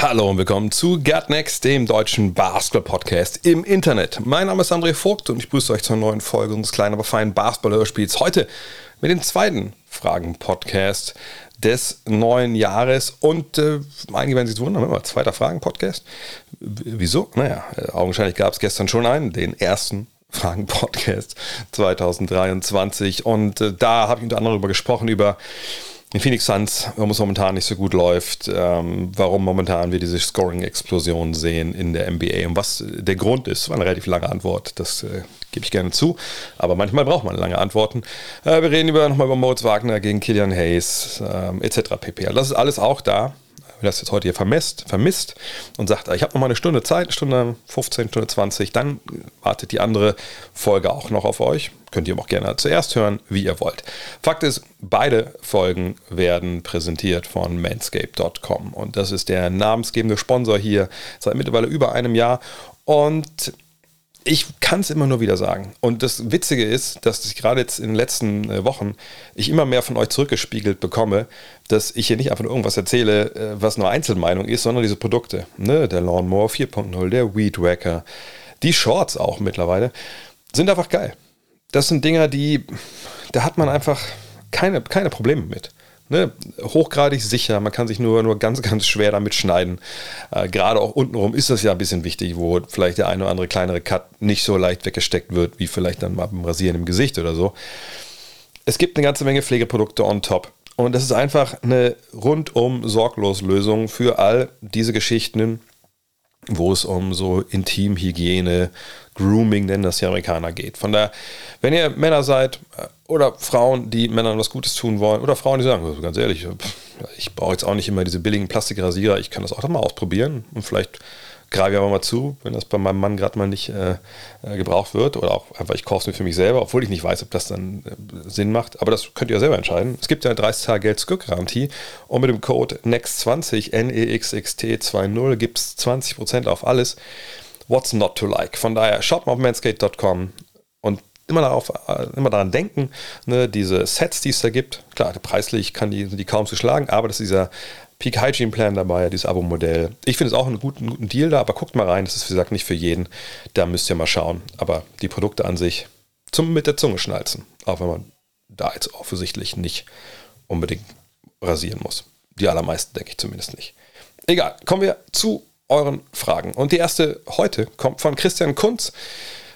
Hallo und willkommen zu Get Next, dem deutschen Basketball-Podcast im Internet. Mein Name ist André Vogt und ich grüße euch zur neuen Folge unseres kleinen, aber feinen Basketball-Hörspiels. Heute mit dem zweiten Fragen-Podcast des neuen Jahres. Und äh, einige werden sich wundern, immer zweiter Fragen-Podcast. Wieso? Naja, äh, augenscheinlich gab es gestern schon einen, den ersten Fragen-Podcast 2023. Und äh, da habe ich unter anderem darüber gesprochen, über die Phoenix Suns, warum es momentan nicht so gut läuft, ähm, warum momentan wir diese Scoring-Explosion sehen in der NBA und was der Grund ist. War eine relativ lange Antwort, das äh, gebe ich gerne zu, aber manchmal braucht man lange Antworten. Äh, wir reden über, nochmal über Moritz Wagner gegen Killian Hayes ähm, etc. pp. Also das ist alles auch da. Wer das jetzt heute hier vermisst, vermisst und sagt, ich habe noch mal eine Stunde Zeit, Stunde 15, Stunde 20, dann wartet die andere Folge auch noch auf euch. Könnt ihr auch gerne zuerst hören, wie ihr wollt. Fakt ist, beide Folgen werden präsentiert von manscape.com und das ist der namensgebende Sponsor hier seit mittlerweile über einem Jahr und ich kann es immer nur wieder sagen. Und das Witzige ist, dass ich gerade jetzt in den letzten äh, Wochen ich immer mehr von euch zurückgespiegelt bekomme, dass ich hier nicht einfach nur irgendwas erzähle, äh, was nur Einzelmeinung ist, sondern diese Produkte. Ne? Der Lawnmower 4.0, der Weed Wacker, die Shorts auch mittlerweile, sind einfach geil. Das sind Dinger, die, da hat man einfach keine, keine Probleme mit. Ne, hochgradig sicher, man kann sich nur, nur ganz, ganz schwer damit schneiden. Äh, Gerade auch untenrum ist das ja ein bisschen wichtig, wo vielleicht der eine oder andere kleinere Cut nicht so leicht weggesteckt wird, wie vielleicht dann mal beim Rasieren im Gesicht oder so. Es gibt eine ganze Menge Pflegeprodukte on top. Und das ist einfach eine rundum sorglos Lösung für all diese Geschichten, wo es um so Intimhygiene, Grooming, nennen das die Amerikaner, geht. Von daher, wenn ihr Männer seid äh, oder Frauen, die Männern was Gutes tun wollen, oder Frauen, die sagen, also ganz ehrlich, pff, ich brauche jetzt auch nicht immer diese billigen Plastikrasierer, ich kann das auch mal ausprobieren und vielleicht greife ich aber mal zu, wenn das bei meinem Mann gerade mal nicht äh, äh, gebraucht wird oder auch einfach, ich kaufe es mir für mich selber, obwohl ich nicht weiß, ob das dann äh, Sinn macht. Aber das könnt ihr ja selber entscheiden. Es gibt ja eine 30 Tage Geld garantie und mit dem Code NEXT20, NEXXT20 gibt es 20% auf alles. What's not to like? Von daher, schaut mal auf manscaped.com und immer, darauf, äh, immer daran denken, ne, diese Sets, die es da gibt, klar, preislich kann die, sind die kaum zu schlagen, aber das ist dieser Peak Hygiene Plan dabei, dieses Abo-Modell. Ich finde es auch einen guten, guten Deal da, aber guckt mal rein, das ist wie gesagt nicht für jeden, da müsst ihr mal schauen. Aber die Produkte an sich zum mit der Zunge schnalzen, auch wenn man da jetzt offensichtlich nicht unbedingt rasieren muss. Die allermeisten denke ich zumindest nicht. Egal, kommen wir zu euren Fragen. Und die erste heute kommt von Christian Kunz.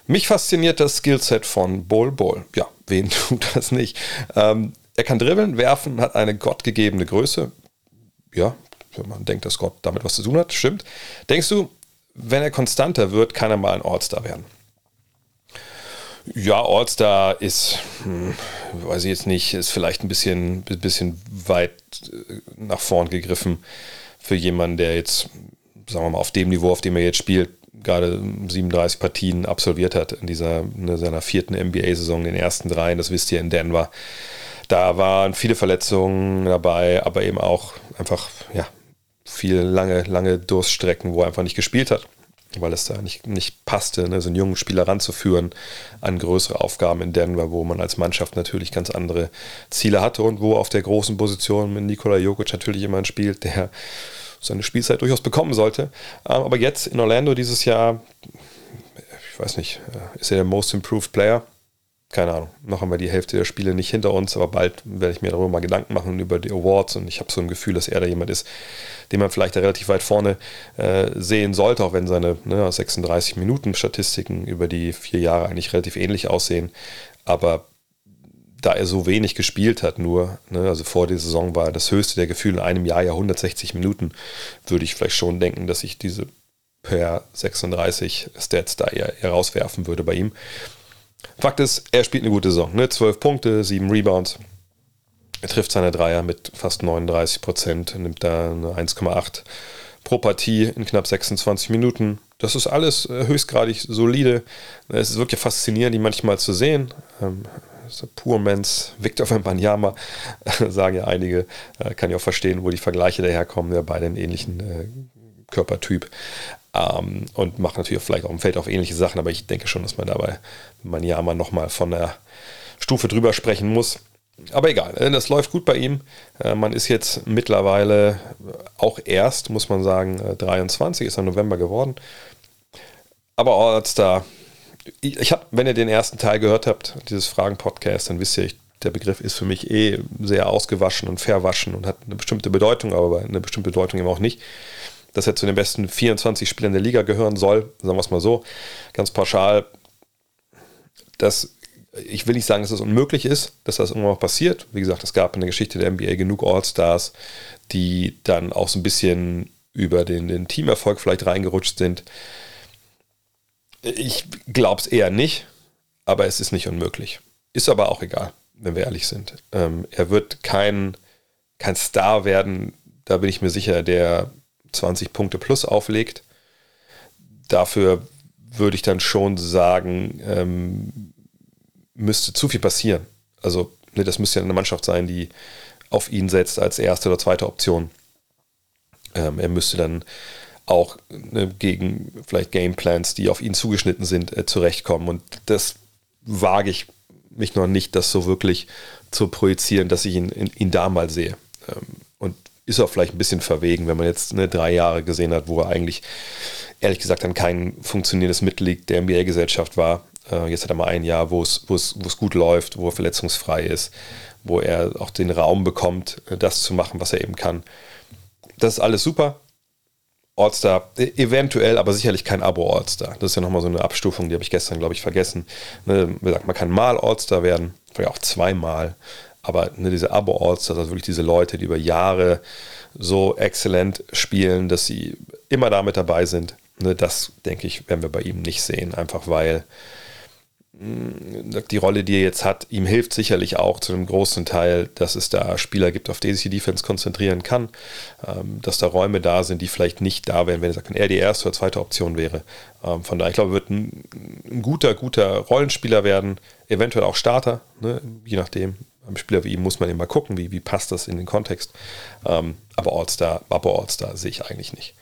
Mich fasziniert das Skillset von Bol Bol. Ja, wen tut das nicht? Ähm, er kann dribbeln, werfen, hat eine gottgegebene Größe. Ja, wenn man denkt, dass Gott damit was zu tun hat, stimmt. Denkst du, wenn er konstanter wird, kann er mal ein All-Star werden? Ja, All-Star ist, hm, weiß ich jetzt nicht, ist vielleicht ein bisschen, bisschen weit äh, nach vorn gegriffen für jemanden, der jetzt, sagen wir mal, auf dem Niveau, auf dem er jetzt spielt, gerade 37 Partien absolviert hat in dieser in seiner vierten NBA-Saison, den ersten dreien, das wisst ihr in Denver. Da waren viele Verletzungen dabei, aber eben auch einfach, ja, viele lange, lange Durststrecken, wo er einfach nicht gespielt hat, weil es da nicht, nicht passte, ne, so einen jungen Spieler ranzuführen an größere Aufgaben in Denver, wo man als Mannschaft natürlich ganz andere Ziele hatte und wo auf der großen Position mit Nikola Jokic natürlich jemand spielt, der seine Spielzeit durchaus bekommen sollte. Ähm, Aber jetzt in Orlando dieses Jahr, ich weiß nicht, äh, ist er der Most Improved Player? Keine Ahnung. Noch haben wir die Hälfte der Spiele nicht hinter uns, aber bald werde ich mir darüber mal Gedanken machen über die Awards und ich habe so ein Gefühl, dass er da jemand ist, den man vielleicht da relativ weit vorne äh, sehen sollte, auch wenn seine ne, 36 Minuten Statistiken über die vier Jahre eigentlich relativ ähnlich aussehen. Aber da er so wenig gespielt hat, nur, ne, also vor der Saison war das höchste der Gefühle in einem Jahr ja 160 Minuten, würde ich vielleicht schon denken, dass ich diese per 36 Stats da eher, eher rauswerfen würde bei ihm. Fakt ist, er spielt eine gute Saison. Ne? 12 Punkte, 7 Rebounds. Er trifft seine Dreier mit fast 39 Prozent, nimmt da eine 1,8 pro Partie in knapp 26 Minuten. Das ist alles äh, höchstgradig solide. Es ist wirklich faszinierend, die manchmal zu sehen. Ähm, Poor Man's Victor Wembanyama, sagen ja einige, äh, kann ich auch verstehen, wo die Vergleiche daherkommen, ja, beide einen ähnlichen äh, Körpertyp. Ähm, und macht natürlich vielleicht auch im Feld auf ähnliche Sachen, aber ich denke schon, dass man dabei Wembanyama nochmal von der Stufe drüber sprechen muss. Aber egal, äh, das läuft gut bei ihm. Äh, man ist jetzt mittlerweile auch erst, muss man sagen, 23, äh, ist im November geworden. Aber All-Star ich habe, wenn ihr den ersten Teil gehört habt, dieses Fragen-Podcast, dann wisst ihr, der Begriff ist für mich eh sehr ausgewaschen und verwaschen und hat eine bestimmte Bedeutung, aber eine bestimmte Bedeutung eben auch nicht. Dass er zu den besten 24 Spielern der Liga gehören soll, sagen wir es mal so, ganz pauschal, dass ich will nicht sagen, dass es das unmöglich ist, dass das irgendwann auch passiert. Wie gesagt, es gab in der Geschichte der NBA genug All-Stars, die dann auch so ein bisschen über den, den Teamerfolg vielleicht reingerutscht sind. Ich glaube es eher nicht, aber es ist nicht unmöglich. Ist aber auch egal, wenn wir ehrlich sind. Ähm, er wird kein, kein Star werden, da bin ich mir sicher, der 20 Punkte plus auflegt. Dafür würde ich dann schon sagen, ähm, müsste zu viel passieren. Also, ne, das müsste ja eine Mannschaft sein, die auf ihn setzt als erste oder zweite Option. Ähm, er müsste dann auch ne, gegen vielleicht Gameplans, die auf ihn zugeschnitten sind, äh, zurechtkommen. Und das wage ich mich noch nicht, das so wirklich zu projizieren, dass ich ihn, ihn, ihn da mal sehe. Ähm, ist auch vielleicht ein bisschen verwegen, wenn man jetzt ne, drei Jahre gesehen hat, wo er eigentlich, ehrlich gesagt, dann kein funktionierendes Mitglied der NBA-Gesellschaft war. Äh, jetzt hat er mal ein Jahr, wo es, wo es, wo es gut läuft, wo er verletzungsfrei ist, wo er auch den Raum bekommt, äh, das zu machen, was er eben kann. Das ist alles super. All-Star, e-, eventuell, aber sicherlich kein Abo-All-Star. Das ist ja nochmal so eine Abstufung, die habe ich gestern, glaube ich, vergessen. Ne, man kann mal All-Star werden, vielleicht auch zweimal, aber ne, diese Abo-All-Stars, also wirklich diese Leute, die über Jahre so exzellent spielen, dass sie immer damit dabei sind, ne, das, denke ich, werden wir bei ihm nicht sehen, einfach weil die Rolle, die er jetzt hat, ihm hilft sicherlich auch zu einem großen Teil, dass es da Spieler gibt, auf die sich die Defense konzentrieren kann, ähm, dass da Räume da sind, die vielleicht nicht da wären, wenn er die erste oder zweite Option wäre. Ähm, von daher, ich glaube, er wird ein, ein guter, guter Rollenspieler werden, eventuell auch Starter, ne? je nachdem. Beim Spieler wie ihm muss man mal gucken, wie, wie passt das in den Kontext. Ähm, aber All-Star, Babo All-Star sehe ich eigentlich nicht.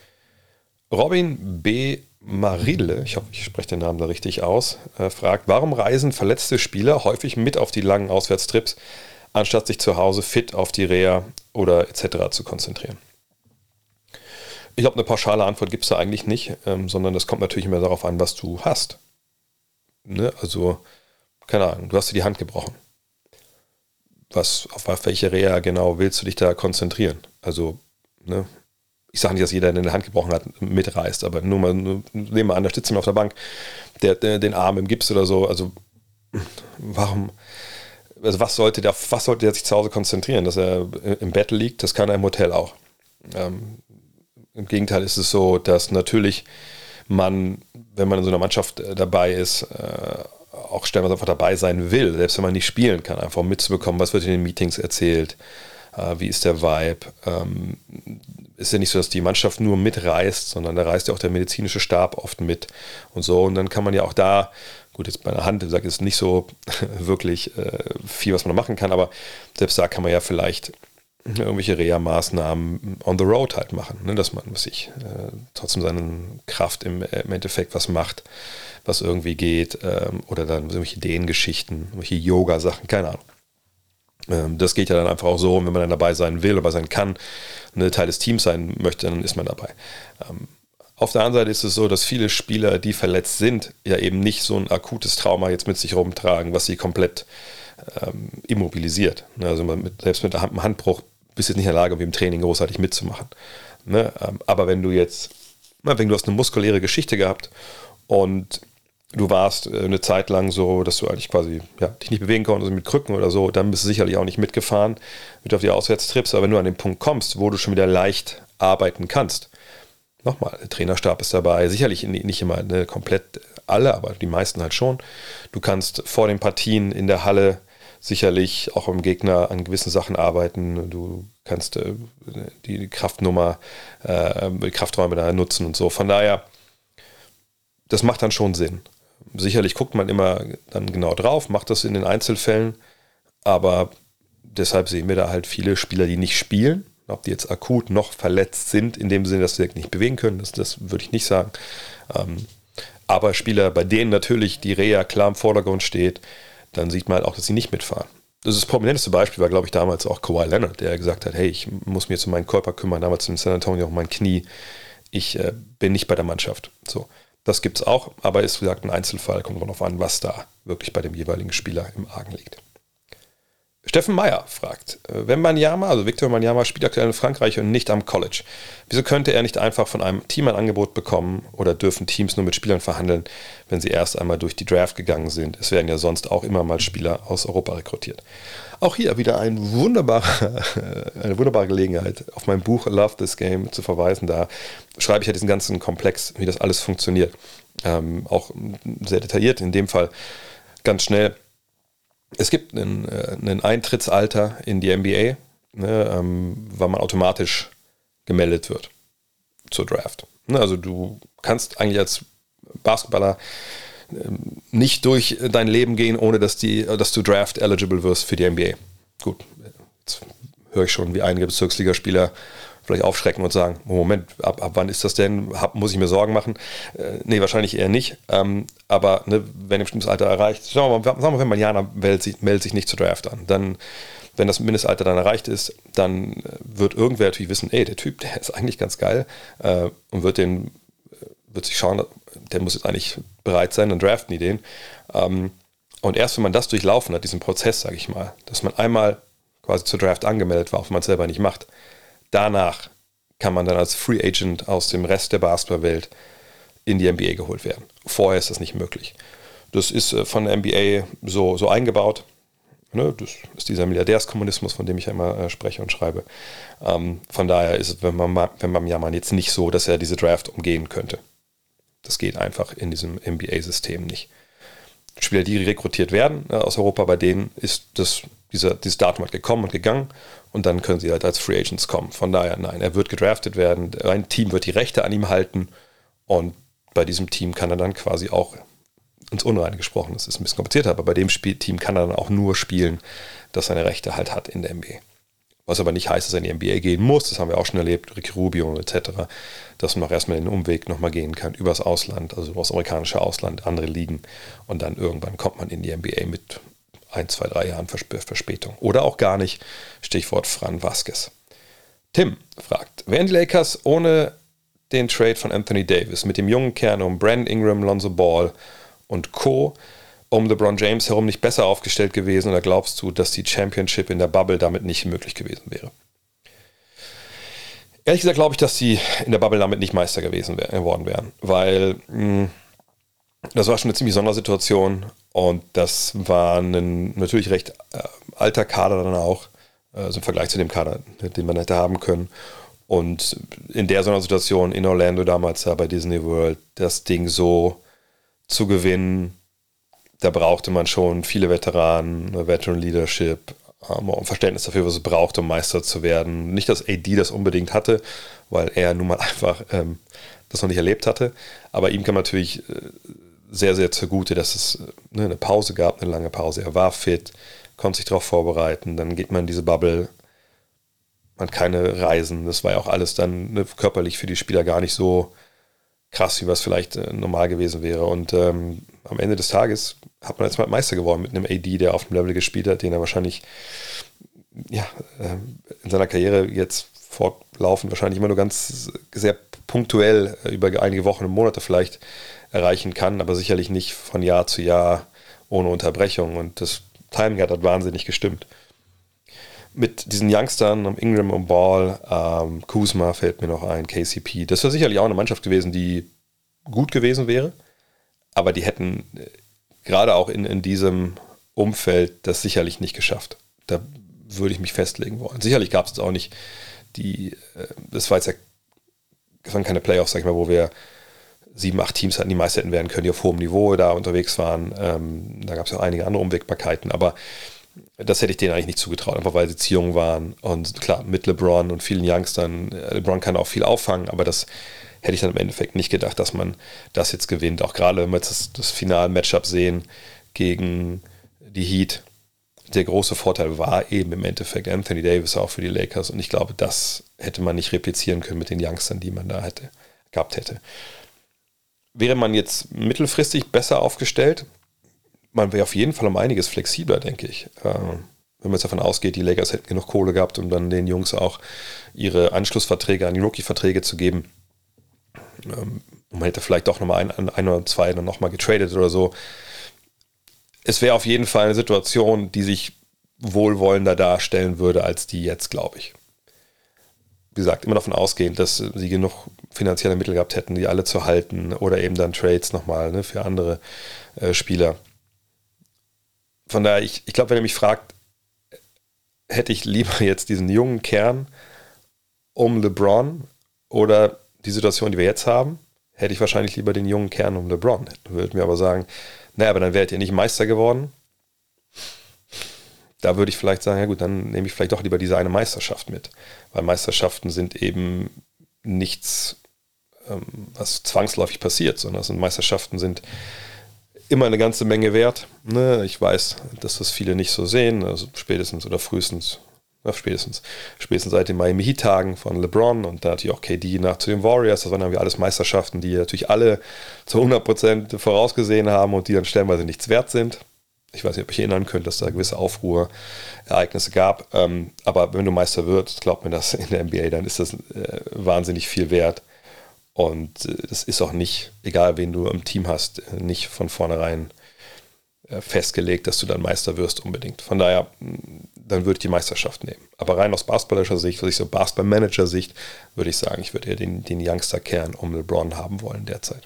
Robin B. Marille, ich hoffe, ich spreche den Namen da richtig aus, äh, fragt, warum reisen verletzte Spieler häufig mit auf die langen Auswärtstrips, anstatt sich zu Hause fit auf die Reha oder etc. zu konzentrieren? Ich glaube, eine pauschale Antwort gibt es da eigentlich nicht, ähm, sondern das kommt natürlich immer darauf an, was du hast. Ne? Also, keine Ahnung, du hast dir die Hand gebrochen. Was, auf welche Reha genau willst du dich da konzentrieren? Also, ne, ich sage nicht, dass jeder, der eine Hand gebrochen hat, mitreißt, aber nur mal, nur, nehmen wir an, da sitzt jemand auf der Bank, der, der, den Arm im Gips oder so, also warum, also was sollte der, was sollte der sich zu Hause konzentrieren, dass er im Bett liegt, das kann er im Hotel auch. Ähm, Im Gegenteil ist es so, dass natürlich man, wenn man in so einer Mannschaft äh, dabei ist, äh, auch stellenweise einfach dabei sein will, selbst wenn man nicht spielen kann, einfach mitzubekommen, was wird in den Meetings erzählt, äh, wie ist der Vibe. Ähm, ist ja nicht so, dass die Mannschaft nur mitreist, sondern da reist ja auch der medizinische Stab oft mit und so. Und dann kann man ja auch da, gut, jetzt bei einer Hand, wie ist nicht so wirklich äh, viel, was man machen kann, aber selbst da kann man ja vielleicht irgendwelche Reha-Maßnahmen on the road halt machen, ne? dass man sich äh, trotzdem seine Kraft im, im, Endeffekt was macht, was irgendwie geht, ähm, oder dann irgendwelche Ideengeschichten, irgendwelche Yoga-Sachen, keine Ahnung. Ähm, das geht ja dann einfach auch so, wenn man dann dabei sein will oder sein kann, eine Teil des Teams sein möchte, dann ist man dabei. Ähm, auf der anderen Seite ist es so, dass viele Spieler, die verletzt sind, ja eben nicht so ein akutes Trauma jetzt mit sich rumtragen, was sie komplett ähm, immobilisiert. Ne, also mit, selbst mit einem Handbruch bist du nicht in der Lage, im Training großartig mitzumachen. Ne? Ähm, aber wenn du jetzt, wenn du hast eine muskuläre Geschichte gehabt und du warst äh, eine Zeit lang so, dass du eigentlich quasi ja, dich nicht bewegen konntest mit Krücken oder so, dann bist du sicherlich auch nicht mitgefahren mit auf die Auswärtstrips. Aber wenn du an den Punkt kommst, wo du schon wieder leicht arbeiten kannst, nochmal, der Trainerstab ist dabei, sicherlich nicht immer ne, komplett alle, aber die meisten halt schon. Du kannst vor den Partien in der Halle sicherlich auch am Gegner an gewissen Sachen arbeiten. Du kannst äh, die Kraftnummer, äh, die Krafträume da nutzen und so. Von daher, das macht dann schon Sinn. Sicherlich guckt man immer dann genau drauf, macht das in den Einzelfällen, aber deshalb sehen wir da halt viele Spieler, die nicht spielen. Ob die jetzt akut noch verletzt sind, in dem Sinne, dass sie nicht bewegen können, das, das würde ich nicht sagen. Ähm, aber Spieler, bei denen natürlich die Reha klar im Vordergrund steht, dann sieht man halt auch, dass sie nicht mitfahren. Das, ist das prominenteste Beispiel war, glaube ich, damals auch Kawhi Leonard, der gesagt hat, hey, ich muss mir um meinen Körper kümmern, damals in San Antonio um mein Knie. Ich äh, bin nicht bei der Mannschaft. So. Das gibt es auch, aber ist, wie gesagt, ein Einzelfall. Kommt darauf an, was da wirklich bei dem jeweiligen Spieler im Argen liegt. Steffen Meyer fragt, äh, wenn Manyama, also Victor Manyama, spielt aktuell in Frankreich und nicht am College, wieso könnte er nicht einfach von einem Team ein Angebot bekommen oder dürfen Teams nur mit Spielern verhandeln, wenn sie erst einmal durch die Draft gegangen sind? Es werden ja sonst auch immer mal Spieler aus Europa rekrutiert. Auch hier wieder ein wunderbarer, eine wunderbare Gelegenheit, auf mein Buch Love This Game zu verweisen. Da schreibe ich ja diesen ganzen Komplex, wie das alles funktioniert. Ähm, auch sehr detailliert, in dem Fall ganz schnell es gibt einen, äh, einen Eintrittsalter in die NBA, ne, ähm, weil man automatisch gemeldet wird zur Draft. Ne, also du kannst eigentlich als Basketballer ähm, nicht durch dein Leben gehen, ohne dass, die, dass du Draft eligible wirst für die NBA. Gut, jetzt höre ich schon, wie einige Bezirksligaspieler vielleicht aufschrecken und sagen, Moment, ab, ab wann ist das denn? Hab, muss ich mir Sorgen machen? Äh, nee, wahrscheinlich eher nicht. Ähm, aber ne, wenn ein bestimmtes Alter erreicht, sagen wir mal, wenn man Jana meldet sich, meldet sich nicht zur Draft an, dann wenn das Mindestalter dann erreicht ist, dann äh, wird irgendwer natürlich wissen, ey, der Typ, der ist eigentlich ganz geil äh, und wird den, äh, wird sich schauen, der muss jetzt eigentlich bereit sein, dann draften die den. Ähm, und erst wenn man das durchlaufen hat, diesen Prozess, sage ich mal, dass man einmal quasi zur Draft angemeldet war, auch wenn man es selber nicht macht, Danach kann man dann als Free Agent aus dem Rest der Basketballwelt in die NBA geholt werden. Vorher ist das nicht möglich. Das ist äh, von der NBA so, so eingebaut. Ne? Das ist dieser Milliardärskommunismus, von dem ich ja immer äh, spreche und schreibe. Ähm, von daher ist es, wenn man, wenn man ja mal jetzt nicht so, dass er diese Draft umgehen könnte. Das geht einfach in diesem NBA-System nicht. Spieler, die rekrutiert werden äh, aus Europa, bei denen ist das, dieser, dieses Datum halt gekommen und gegangen und dann können sie halt als Free Agents kommen. Von daher, nein, er wird gedraftet werden, ein Team wird die Rechte an ihm halten und bei diesem Team kann er dann quasi auch ins Unreine gesprochen, das ist ein bisschen komplizierter, aber bei dem Spiel Team kann er dann auch nur spielen, das seine Rechte halt hat in der NBA. Was aber nicht heißt, dass er in die NBA gehen muss, das haben wir auch schon erlebt, Ricky Rubio etc., dass man auch erstmal den Umweg nochmal gehen kann, übers Ausland, also übers amerikanische Ausland, andere Ligen und dann irgendwann kommt man in die NBA mit ein, zwei, drei Jahren Verspätung. Oder auch gar nicht. Stichwort Fran Vasquez. Tim fragt, wären die Lakers ohne den Trade von Anthony Davis mit dem jungen Kern um Brandon Ingram, Lonzo Ball und Co. um LeBron James herum nicht besser aufgestellt gewesen oder glaubst du, dass die Championship in der Bubble damit nicht möglich gewesen wäre? Ehrlich gesagt glaube ich, dass sie in der Bubble damit nicht Meister gewesen geworden wären, weil mh, hm, das war schon eine ziemlich Sondersituation und das war ein natürlich recht äh, alter Kader dann auch, also im Vergleich zu dem Kader, den man hätte haben können. Und in der Sondersituation in Orlando damals da bei Disney World, das Ding so zu gewinnen, da brauchte man schon viele Veteranen, Veteran Leadership, ähm, Verständnis dafür, was es braucht, um Meister zu werden. Nicht, dass AD das unbedingt hatte, weil er nun mal einfach ähm, das noch nicht erlebt hatte. Aber ihm man natürlich äh, sehr, sehr zugute, dass es ne, eine Pause gab, eine lange Pause. Er war fit, konnte sich darauf vorbereiten. Dann geht man in diese Bubble, man hat keine Reisen. Das war ja auch alles dann ne, körperlich für die Spieler gar nicht so krass, wie was vielleicht äh, normal gewesen wäre. Und ähm, am Ende des Tages hat man jetzt mal Meister geworden mit einem AD, der auf dem Level gespielt hat, den er wahrscheinlich ja, äh, in seiner Karriere jetzt fortlaufend wahrscheinlich immer nur ganz sehr punktuell äh, über einige Wochen und Monate vielleicht erreichen kann, aber sicherlich nicht von Jahr zu Jahr ohne Unterbrechung. Und das Timing hat, hat wahnsinnig gestimmt. Mit diesen Youngstern, Ingram und Ball, ähm, Kuzma fällt mir noch ein, KCP, das wäre sicherlich auch eine Mannschaft gewesen, die gut gewesen wäre, aber die hätten äh, gerade auch in, in diesem Umfeld das sicherlich nicht geschafft. Da würde ich mich festlegen wollen. Sicherlich gab es auch nicht die, äh, das war jetzt ja, das waren keine Playoffs, sag ich mal, wo wir sieben, acht Teams hatten, die meist hätten werden können, die auf hohem Niveau da unterwegs waren. Ähm, da gab es auch einige andere Unwägbarkeiten, aber Das hätte ich denen eigentlich nicht zugetraut, einfach weil sie zu jung waren. Und klar, mit LeBron und vielen Youngstern, äh, LeBron kann auch viel auffangen, aber das hätte ich dann im Endeffekt nicht gedacht, dass man das jetzt gewinnt. Auch gerade, wenn wir jetzt das, das Final-Matchup sehen gegen die Heat. Der große Vorteil war eben im Endeffekt Anthony Davis auch für die Lakers. Und ich glaube, das hätte man nicht replizieren können mit den Youngstern, die man da hätte, gehabt hätte. Wäre man jetzt mittelfristig besser aufgestellt, man wäre auf jeden Fall um einiges flexibler, denke ich. Ähm, wenn man jetzt davon ausgeht, die Lakers hätten genug Kohle gehabt, um dann den Jungs auch ihre Anschlussverträge an die Rookie-Verträge zu geben. Ähm, man hätte vielleicht doch nochmal ein, ein oder zwei dann nochmal getradet oder so. Es wäre auf jeden Fall eine Situation, die sich wohlwollender darstellen würde als die jetzt, glaube ich. Wie gesagt, immer davon ausgehend, dass sie genug finanzielle Mittel gehabt hätten, die alle zu halten oder eben dann Trades nochmal ne, für andere äh, Spieler. Von daher, ich, ich glaube, wenn ihr mich fragt, hätte ich lieber jetzt diesen jungen Kern um LeBron oder die Situation, die wir jetzt haben, hätte ich wahrscheinlich lieber den jungen Kern um LeBron. Würde mir aber sagen, naja, aber dann wärt ihr nicht Meister geworden. Da würde ich vielleicht sagen, ja gut, dann nehme ich vielleicht doch lieber diese eine Meisterschaft mit. Weil Meisterschaften sind eben nichts, ähm, was zwangsläufig passiert, sondern Meisterschaften sind immer eine ganze Menge wert. Ne? Ich weiß, dass das viele nicht so sehen, also spätestens oder frühestens na, spätestens, spätestens seit den Miami Heat-Tagen von LeBron und da natürlich auch KD nach zu den Warriors. Das waren irgendwie alles Meisterschaften, die natürlich alle zu 100% vorausgesehen haben und die dann stellenweise nichts wert sind. Ich weiß nicht, ob ich erinnern könnte, dass da gewisse Aufruhrereignisse gab. Ähm, aber wenn du Meister wirst, glaubt mir das in der NBA, dann ist das äh, wahnsinnig viel wert. Und äh, das ist auch nicht, egal wen du im Team hast, äh, nicht von vornherein äh, festgelegt, dass du dann Meister wirst unbedingt. Von daher, dann würde ich die Meisterschaft nehmen. Aber rein aus basketballischer Sicht, aus so Basketball-Manager-Sicht, würde ich sagen, ich würde eher den, den Youngster-Kern um LeBron haben wollen derzeit.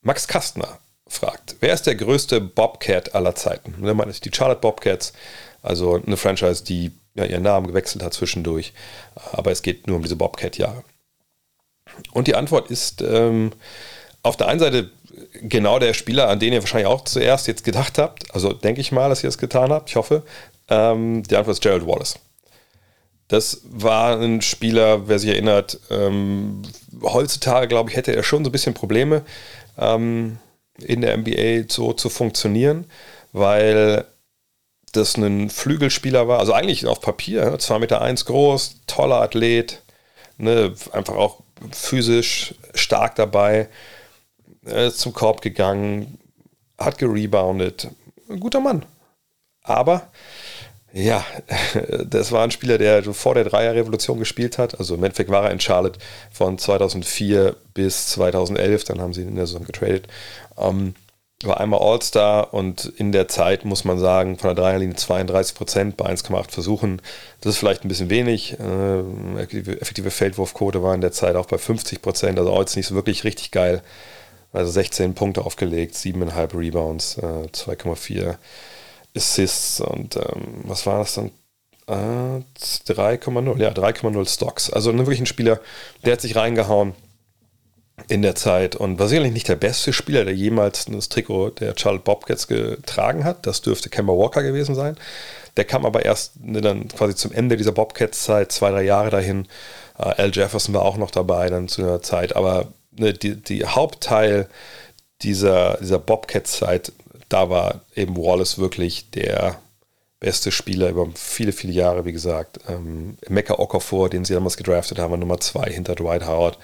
Max Kastner fragt, wer ist der größte Bobcat aller Zeiten? Und er meint die Charlotte Bobcats, also eine Franchise, die ja, ihren Namen gewechselt hat zwischendurch, aber es geht nur um diese Bobcat-Jahre. Und die Antwort ist ähm, auf der einen Seite genau der Spieler, an den ihr wahrscheinlich auch zuerst jetzt gedacht habt. Also denke ich mal, dass ihr es getan habt. Ich hoffe. Ähm, die Antwort ist Gerald Wallace. Das war ein Spieler, wer sich erinnert, ähm, heutzutage, glaube ich, hätte er schon so ein bisschen Probleme ähm, in der NBA so zu funktionieren, weil das ein Flügelspieler war. Also eigentlich auf Papier, 2,1 Meter eins groß, toller Athlet, ne, einfach auch physisch stark dabei ist zum Korb gegangen, hat gereboundet. Ein guter Mann. Aber ja, das war ein Spieler, der vor der Dreierrevolution gespielt hat. Also im Endeffekt war er in Charlotte von 2004 bis 2011. Dann haben sie ihn in der Saison getradet. Ähm, war einmal All-Star und in der Zeit muss man sagen, von der Dreierlinie 32 Prozent bei 1,8 Versuchen. Das ist vielleicht ein bisschen wenig. Äh, effektive Feldwurfquote war in der Zeit auch bei 50 Prozent. Also auch jetzt nicht so wirklich richtig geil. Also 16 Punkte aufgelegt, 7,5 Rebounds, äh, 2,4 Assists und ähm, was war das dann? Äh, 3,0, ja, 3,0 Stocks. Also wirklich ein Spieler, der hat sich reingehauen in der Zeit und war sicherlich nicht der beste Spieler, der jemals das Trikot der Charlotte Bobcats getragen hat. Das dürfte Kemba Walker gewesen sein. Der kam aber erst ne, dann quasi zum Ende dieser Bobcats-Zeit, zwei, drei Jahre dahin. Äh, Al Jefferson war auch noch dabei dann zu einer Zeit, aber ne, die, die Hauptteil dieser, dieser Bobcat-Zeit, da war eben Wallace wirklich der beste Spieler über viele, viele Jahre, wie gesagt. Ähm, Mecca Okafor, den sie damals gedraftet haben, war Nummer zwei hinter Dwight Howard.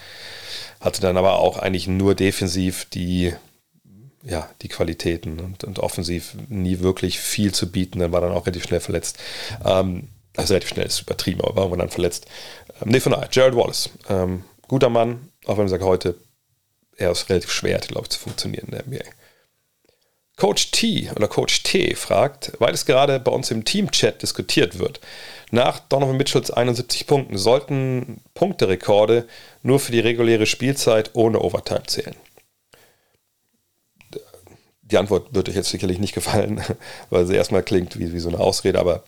Hatte dann aber auch eigentlich nur defensiv die, ja, die Qualitäten und, und offensiv nie wirklich viel zu bieten. Dann war dann auch relativ schnell verletzt. Ähm, also relativ schnell ist übertrieben, aber war man dann verletzt. Ähm, nee, von daher, Jared Wallace. Ähm, guter Mann, auch wenn ich sage, heute eher ist relativ schwer, glaube ich, zu funktionieren in der NBA. Coach T oder Coach T fragt, weil es gerade bei uns im Team-Chat diskutiert wird, nach Donovan Mitchells 71 Punkten sollten Punkterekorde nur für die reguläre Spielzeit ohne Overtime zählen. Die Antwort wird euch jetzt sicherlich nicht gefallen, weil sie erstmal klingt wie, wie so eine Ausrede, aber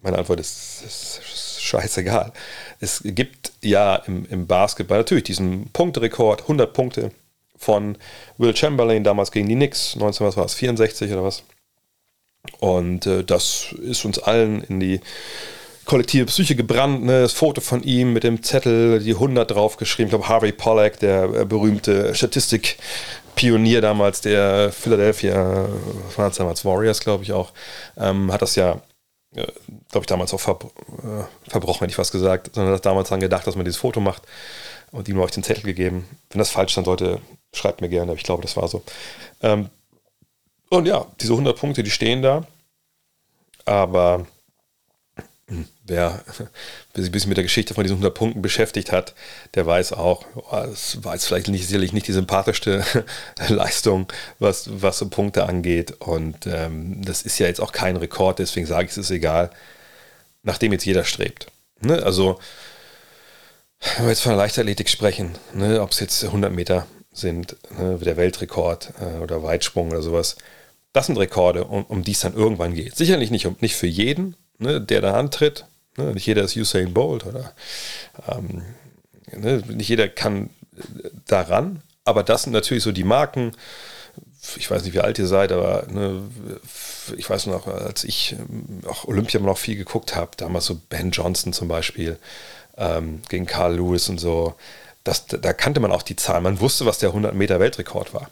meine Antwort ist, ist scheißegal. Es gibt ja im, im Basketball natürlich diesen Punkterekord, 100 Punkte von Will Chamberlain damals gegen die Knicks, 1964 oder was. Und äh, das ist uns allen in die kollektive Psyche gebrannt. Ne? Das Foto von ihm mit dem Zettel, die 100 draufgeschrieben. Ich glaube, Harvey Pollack, der äh, berühmte Statistikpionier damals der Philadelphia, waren es damals, Warriors, glaube ich auch, ähm, hat das ja äh, glaube ich, damals auch ver äh, verbrochen, hätte ich was gesagt, sondern hat damals daran gedacht, dass man dieses Foto macht und ihm euch den Zettel gegeben. Wenn das falsch sein sollte, schreibt mir gerne, aber ich glaube, das war so. Ähm, und ja, diese 100 Punkte, die stehen da, aber wer sich ein bisschen mit der Geschichte von diesen 100 Punkten beschäftigt hat, der weiß auch, es war jetzt vielleicht nicht, sicherlich nicht die sympathischste Leistung, was, was so Punkte angeht. Und ähm, das ist ja jetzt auch kein Rekord, deswegen sage ich, es ist egal, nachdem jetzt jeder strebt. Ne? Also, wenn wir jetzt von der Leichtathletik sprechen, ne? ob es jetzt 100 Meter sind, ne? der Weltrekord äh, oder Weitsprung oder sowas, das sind Rekorde, um, um die es dann irgendwann geht. Sicherlich nicht, um, nicht für jeden, ne, der da antritt. Ne, nicht jeder ist Usain Bolt oder ähm, ne, nicht jeder kann daran, aber das sind natürlich so die Marken. Ich weiß nicht, wie alt ihr seid, aber ne, ich weiß noch, als ich ähm, auch Olympia noch viel geguckt habe, damals so Ben Johnson zum Beispiel ähm, gegen Carl Lewis und so, das, da kannte man auch die Zahl. Man wusste, was der 100 Meter Weltrekord war.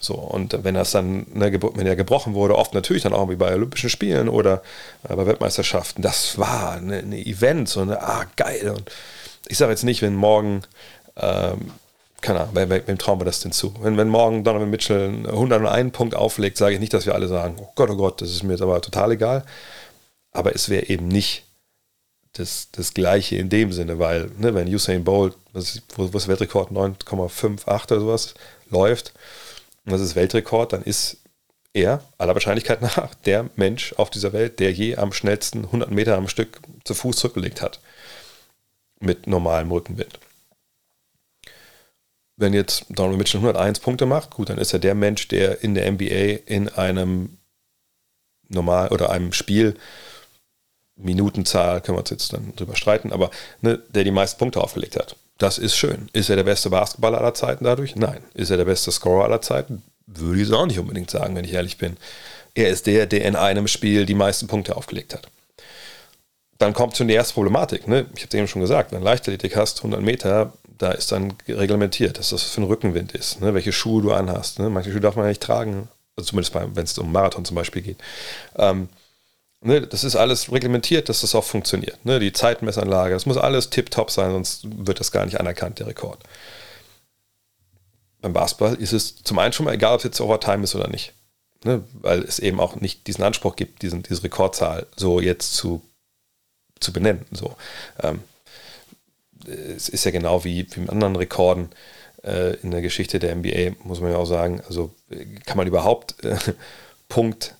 So, und wenn das dann, ne, wenn er gebrochen wurde, oft natürlich dann auch wie bei Olympischen Spielen oder äh, bei Weltmeisterschaften, das war ein ne, ne Event, so eine, ah, geil. Und ich sage jetzt nicht, wenn morgen, ähm, keine Ahnung, wem, wem trauen wir das denn zu? Wenn, wenn morgen Donovan Mitchell 101 Punkt auflegt, sage ich nicht, dass wir alle sagen, oh Gott, oh Gott, das ist mir jetzt aber total egal. Aber es wäre eben nicht das, das Gleiche in dem Sinne, weil, ne, wenn Usain Bolt, was, wo, wo das Weltrekord 9,58 oder sowas läuft, und das ist Weltrekord, dann ist er aller Wahrscheinlichkeit nach der Mensch auf dieser Welt, der je am schnellsten 100 Meter am Stück zu Fuß zurückgelegt hat. Mit normalem Rückenwind. Wenn jetzt Donald Mitchell 101 Punkte macht, gut, dann ist er der Mensch, der in der NBA in einem normal oder einem Spiel Minutenzahl, können wir uns jetzt dann drüber streiten, aber ne, der die meisten Punkte aufgelegt hat. Das ist schön. Ist er der beste Basketballer aller Zeiten dadurch? Nein. Ist er der beste Scorer aller Zeiten? Würde ich es auch nicht unbedingt sagen, wenn ich ehrlich bin. Er ist der, der in einem Spiel die meisten Punkte aufgelegt hat. Dann kommt schon die erste Problematik. Ne? Ich habe es eben schon gesagt, wenn du Leichtathletik hast, 100 Meter, da ist dann reglementiert, dass das für ein Rückenwind ist, ne? welche Schuhe du anhast. Ne? Manche Schuhe darf man ja nicht tragen, also zumindest wenn es um Marathon zum Beispiel geht. Ähm, Ne, das ist alles reglementiert, dass das auch funktioniert. Ne, die Zeitmessanlage, das muss alles tipptopp sein, sonst wird das gar nicht anerkannt, der Rekord. Beim Basketball ist es zum einen schon mal egal, ob es jetzt Overtime ist oder nicht. Ne, weil es eben auch nicht diesen Anspruch gibt, diesen, diese Rekordzahl so jetzt zu, zu benennen. So. Ähm, es ist ja genau wie, wie mit anderen Rekorden äh, in der Geschichte der NBA, muss man ja auch sagen. Also kann man überhaupt äh, Punkt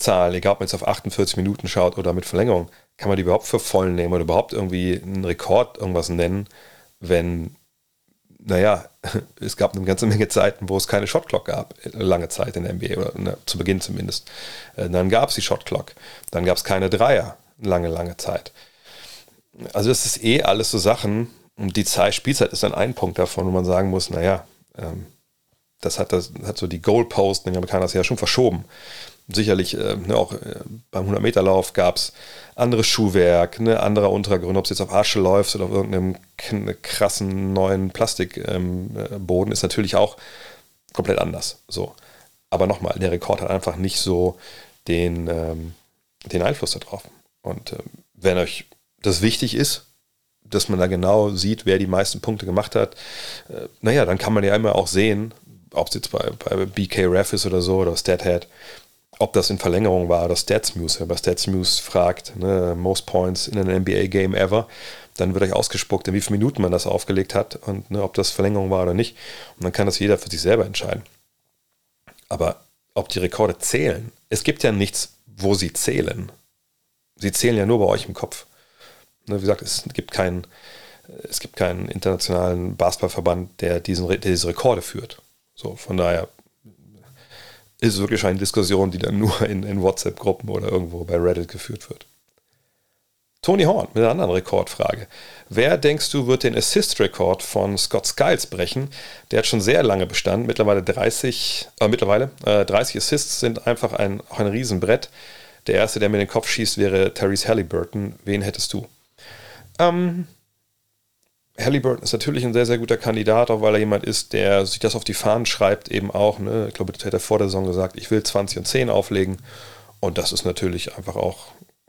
Zahl, egal ob man jetzt auf 48 Minuten schaut oder mit Verlängerung, kann man die überhaupt für voll nehmen oder überhaupt irgendwie einen Rekord irgendwas nennen, wenn, naja, es gab eine ganze Menge Zeiten, wo es keine Shotclock gab, lange Zeit in der NBA, oder ne, zu Beginn zumindest. Äh, dann gab es die Shotclock, dann gab es keine Dreier, lange, lange Zeit. Also das ist eh alles so Sachen, und die Zeit, Spielzeit ist dann ein Punkt davon, wo man sagen muss, naja, ähm, das hat, das hat so die Goalpost, den Amerikaner das ja schon verschoben sicherlich äh, ne, auch äh, beim 100-Meter-Lauf gab es anderes Schuhwerk, ne, anderer Untergrund, ob es jetzt auf Asche läuft oder auf irgendeinem krassen neuen Plastikboden, ähm, äh, ist natürlich auch komplett anders. So. Aber nochmal, der Rekord hat einfach nicht so den, ähm, den Einfluss darauf. Und äh, wenn euch das wichtig ist, dass man da genau sieht, wer die meisten Punkte gemacht hat, äh, naja, dann kann man ja immer auch sehen, ob es jetzt bei, bei BK Ref ist oder so oder StatHead, ob das in Verlängerung war oder StatsMuse. Wenn StatsMuse fragt, ne, most points in einem NBA-Game ever, dann wird euch ausgespuckt, in wie vielen Minuten man das aufgelegt hat und ne, ob das Verlängerung war oder nicht. Und dann kann das jeder für sich selber entscheiden. Aber ob die Rekorde zählen, es gibt ja nichts, wo sie zählen. Sie zählen ja nur bei euch im Kopf. Ne, wie gesagt, es gibt keinen, es gibt keinen internationalen Basketballverband, der, diesen, der diese Rekorde führt. So, von daher ist wirklich eine Diskussion, die dann nur in, in WhatsApp-Gruppen oder irgendwo bei Reddit geführt wird. Tony Horn mit einer anderen Rekordfrage. Wer denkst du wird den Assist-Rekord von Scott Skiles brechen? Der hat schon sehr lange bestanden, mittlerweile 30, äh, mittlerweile, äh, 30 Assists sind einfach ein, ein Riesenbrett. Der erste, der mir den Kopf schießt, wäre Therese Halliburton. Wen hättest du? Ähm, Halliburton ist natürlich ein sehr, sehr guter Kandidat, auch weil er jemand ist, der sich das auf die Fahnen schreibt, eben auch. Ne? Ich glaube, das hat er vor der Saison gesagt, ich will 20 und 10 auflegen. Und das ist natürlich einfach auch,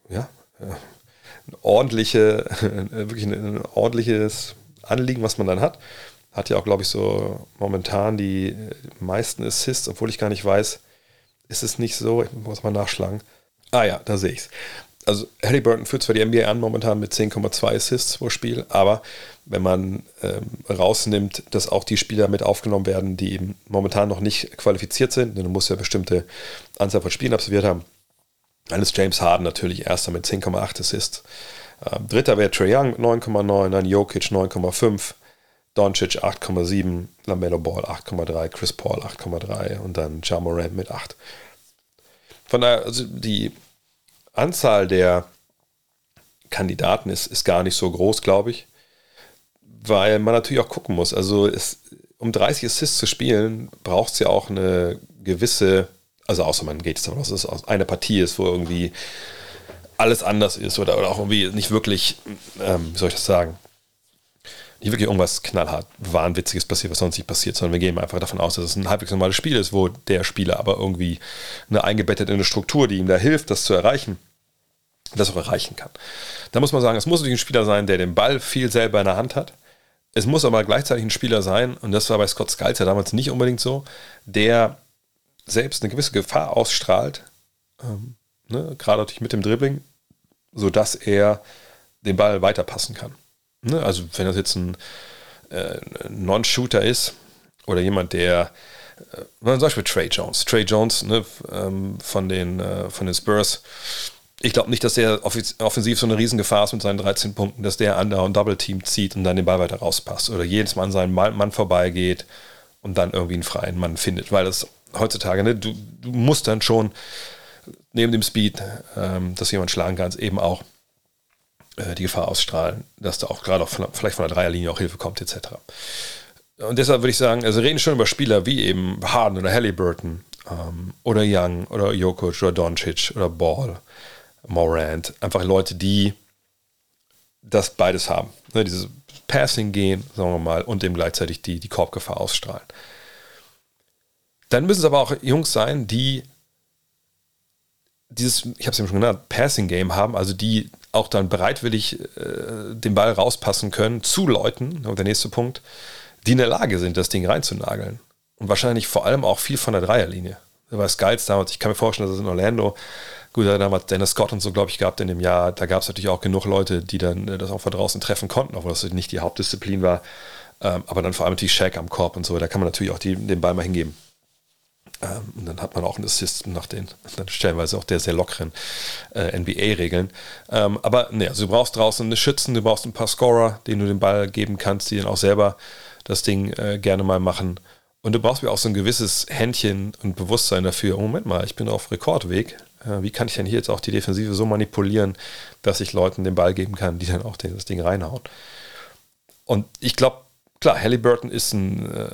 ja, äh, ein ordentliche, wirklich ein, ordentliches Anliegen, was man dann hat. Hat ja auch, glaube ich, so momentan die meisten Assists, obwohl ich gar nicht weiß, ist es nicht so, ich muss mal nachschlagen. Ah ja, da sehe ich es. Also Harry Burton führt zwar die NBA an momentan mit 10,2 Assists pro Spiel, aber wenn man ähm, rausnimmt, dass auch die Spieler mit aufgenommen werden, die eben momentan noch nicht qualifiziert sind, denn du musst ja bestimmte Anzahl von Spielen absolviert haben, dann ist James Harden natürlich erster mit 10,8 Assists. Ähm, dritter wäre Trey Young mit 9,9, dann Jokic 9,5, Doncic 8,7, LaMelo Ball 8,3, Chris Paul 8,3 und dann Ja mit 8. Von daher, also die Anzahl der Kandidaten ist, ist gar nicht so groß, glaube ich, weil man natürlich auch gucken muss. Also es, um 30 Assists zu spielen, braucht es ja auch eine gewisse also außer man geht jetzt davon aus, dass es eine Partie ist, wo irgendwie alles anders ist oder, oder auch irgendwie nicht wirklich, ähm, wie soll ich das sagen, nicht wirklich irgendwas knallhart, wahnwitziges passiert, was sonst nicht passiert, sondern wir gehen einfach davon aus, dass es ein halbwegs normales Spiel ist, wo der Spieler aber irgendwie eine eingebettet in eine Struktur, die ihm da hilft, das zu erreichen, das auch erreichen kann. Da muss man sagen, es muss natürlich ein Spieler sein, der den Ball viel selber in der Hand hat. Es muss aber gleichzeitig ein Spieler sein, und das war bei Scott Skiles ja damals nicht unbedingt so, der selbst eine gewisse Gefahr ausstrahlt, ähm, ne, gerade natürlich mit dem Dribbling, sodass er den Ball weiterpassen kann. Ne, also wenn das jetzt ein äh, Non-Shooter ist oder jemand, der äh, zum Beispiel Trey Jones. Trey Jones ne, ähm, von, den, äh, von den Spurs. Ich glaube nicht, dass der offensiv so eine Riesengefahr ist mit seinen 13 Punkten, dass der an und Double Team zieht und dann den Ball weiter rauspasst oder jedes Mal an seinen Mann vorbeigeht und dann irgendwie einen freien Mann findet, weil das heutzutage, ne, du, du musst dann schon neben dem Speed, ähm, dass jemand schlagen kannst, eben auch äh, die Gefahr ausstrahlen, dass da auch gerade auch vielleicht von der Dreierlinie auch Hilfe kommt, etc. Und deshalb würde ich sagen, also reden schon über Spieler wie eben Harden oder Halliburton ähm, oder Young oder Jokic oder Doncic oder Ball, Morant, einfach Leute, die das beides haben. Ne, dieses Passing gehen, sagen wir mal, und eben gleichzeitig die, die Korbgefahr ausstrahlen. Dann müssen es aber auch Jungs sein, die dieses, ich habe es ja schon genannt, Passing Game haben, also die auch dann bereitwillig äh, den Ball rauspassen können zu Leuten, und der nächste Punkt, die in der Lage sind, das Ding reinzunageln. Und wahrscheinlich vor allem auch viel von der Dreierlinie. Das war Skiles damals, ich kann mir vorstellen, dass es in Orlando, gut, da damals Dennis Scott und so, glaube ich, gehabt in dem Jahr, da gab es natürlich auch genug Leute, die dann äh, das auch von draußen treffen konnten, obwohl das nicht die Hauptdisziplin war. Ähm, aber dann vor allem natürlich Shaq am Korb und so, da kann man natürlich auch die, den Ball mal hingeben. Ähm, und dann hat man auch einen Assist nach den dann stellenweise auch der sehr lockeren äh, NBA-Regeln. Ähm, aber ne, also du brauchst draußen eine Schützen, du brauchst ein paar Scorer, denen du den Ball geben kannst, die dann auch selber das Ding äh, gerne mal machen. Und du brauchst mir auch so ein gewisses Händchen und Bewusstsein dafür. Oh, Moment mal, ich bin auf Rekordweg. Äh, wie kann ich denn hier jetzt auch die Defensive so manipulieren, dass ich Leuten den Ball geben kann, die dann auch das Ding reinhauen? Und ich glaube, klar, Halliburton ist ein äh,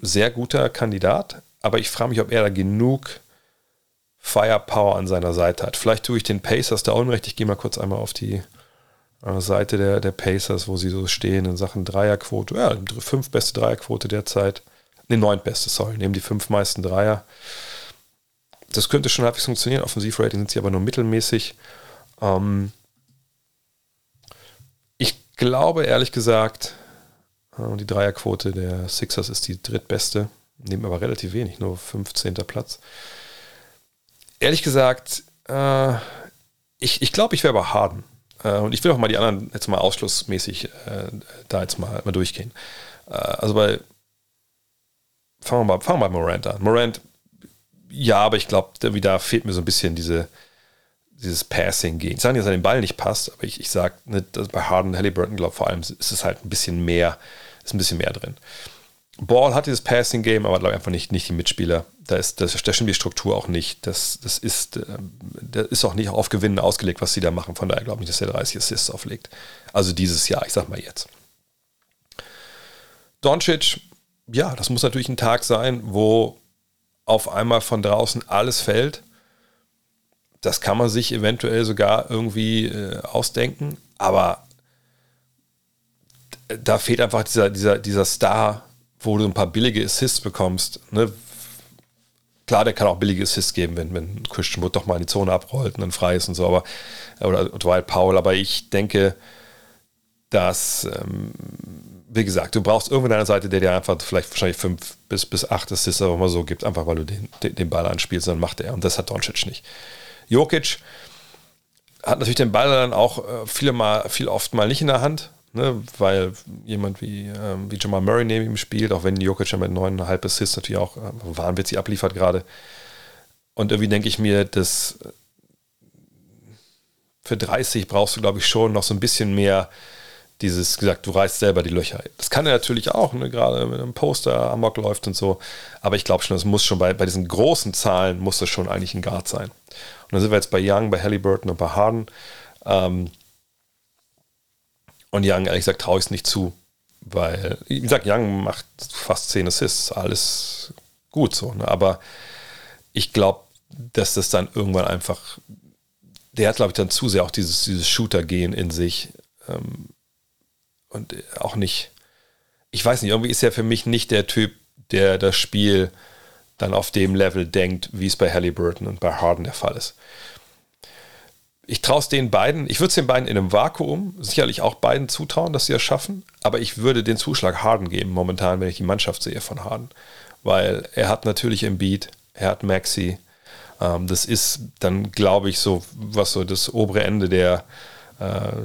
sehr guter Kandidat aber ich frage mich, ob er da genug Firepower an seiner Seite hat. Vielleicht tue ich den Pacers da unrecht. Ich gehe mal kurz einmal auf die äh, Seite der, der Pacers, wo sie so stehen in Sachen Dreierquote. Ja, fünf beste Dreierquote derzeit. Ne, neun beste, sorry. Nehmen die fünf meisten Dreier. Das könnte schon halbwegs funktionieren. Offensivrating sind sie aber nur mittelmäßig. Ähm ich glaube, ehrlich gesagt, äh, die Dreierquote der Sixers ist die drittbeste nehmen aber relativ wenig, nur 15. Platz. Ehrlich gesagt, äh, ich, ich glaube, ich wäre bei Harden. Äh, und ich will auch mal die anderen jetzt mal ausschlussmäßig äh, da jetzt mal, mal durchgehen. Äh, also bei, fangen wir mal, bei Morant an. Morant, ja, aber ich glaube, da fehlt mir so ein bisschen diese, dieses Passing gehen. Ich sage nicht, dass er den Ball nicht passt, aber ich, ich sage, ne, bei Harden, Halliburton, glaube vor allem ist es halt ein bisschen mehr, ist ein bisschen mehr drin. Ball hat dieses Passing-Game, aber glaube einfach nicht, nicht die Mitspieler. Da, ist, das, da stimmt die Struktur auch nicht. Das, das, ist, äh, das ist auch nicht auf Gewinnen ausgelegt, was sie da machen. Von daher glaube ich nicht, dass er 30 Assists auflegt. Also dieses Jahr, ich sag mal jetzt. Doncic, ja, das muss natürlich ein Tag sein, wo auf einmal von draußen alles fällt. Das kann man sich eventuell sogar irgendwie äh, ausdenken, aber da fehlt einfach dieser, dieser, dieser Star, wo du ein paar billige Assists bekommst. Ne? Klar, der kann auch billige Assists geben, wenn, wenn Christian Wood doch mal in die Zone abrollt und dann frei ist und so, aber oder Dwight Powell, aber ich denke, dass ähm, wie gesagt, du brauchst irgendwo eine Seite, der dir einfach vielleicht wahrscheinlich fünf bis, bis acht Assists aber mal so gibt, einfach weil du den, den, den Ball anspielst, dann macht er. Und das hat Doncic nicht. Jokic hat natürlich den Ball dann auch äh, viele mal, viel oft mal nicht in der Hand, ne, weil jemand wie, ähm, wie Jamal Murray neben ihm spielt, auch wenn Jokic ja mit neuneinhalb Assists natürlich auch äh, wahnwitzig abliefert gerade. Und irgendwie denke ich mir, dass äh, für 30 brauchst du, glaube ich, schon noch so ein bisschen mehr dieses gesagt, du reißt selber die Löcher. Das kann er natürlich auch, ne, gerade mit einem Poster amok läuft und so. Aber ich glaube schon, es muss schon bei, bei diesen großen Zahlen muss das schon eigentlich ein Guard sein. Und dann sind wir jetzt bei Young, bei Halliburton und bei Harden. Ähm, und Young, ehrlich gesagt, traue ich es nicht zu. Weil, wie gesagt, Young macht fast 10 Assists, alles gut so. Ne? Aber ich glaube, dass das dann irgendwann einfach, der hat, glaube ich, dann zu sehr auch dieses, dieses Shooter-Gehen in sich. Ähm, und auch nicht, ich weiß nicht, irgendwie ist er für mich nicht der Typ, der das Spiel dann auf dem Level denkt, wie es bei Halliburton und bei Harden der Fall ist. Ich traue es den beiden, ich würde es den beiden in einem Vakuum sicherlich auch beiden zutrauen, dass sie es schaffen, aber ich würde den Zuschlag Harden geben momentan, wenn ich die Mannschaft sehe von Harden. Weil er hat natürlich im Beat, er hat Maxi. Ähm, das ist dann, glaube ich, so, was so das obere Ende der,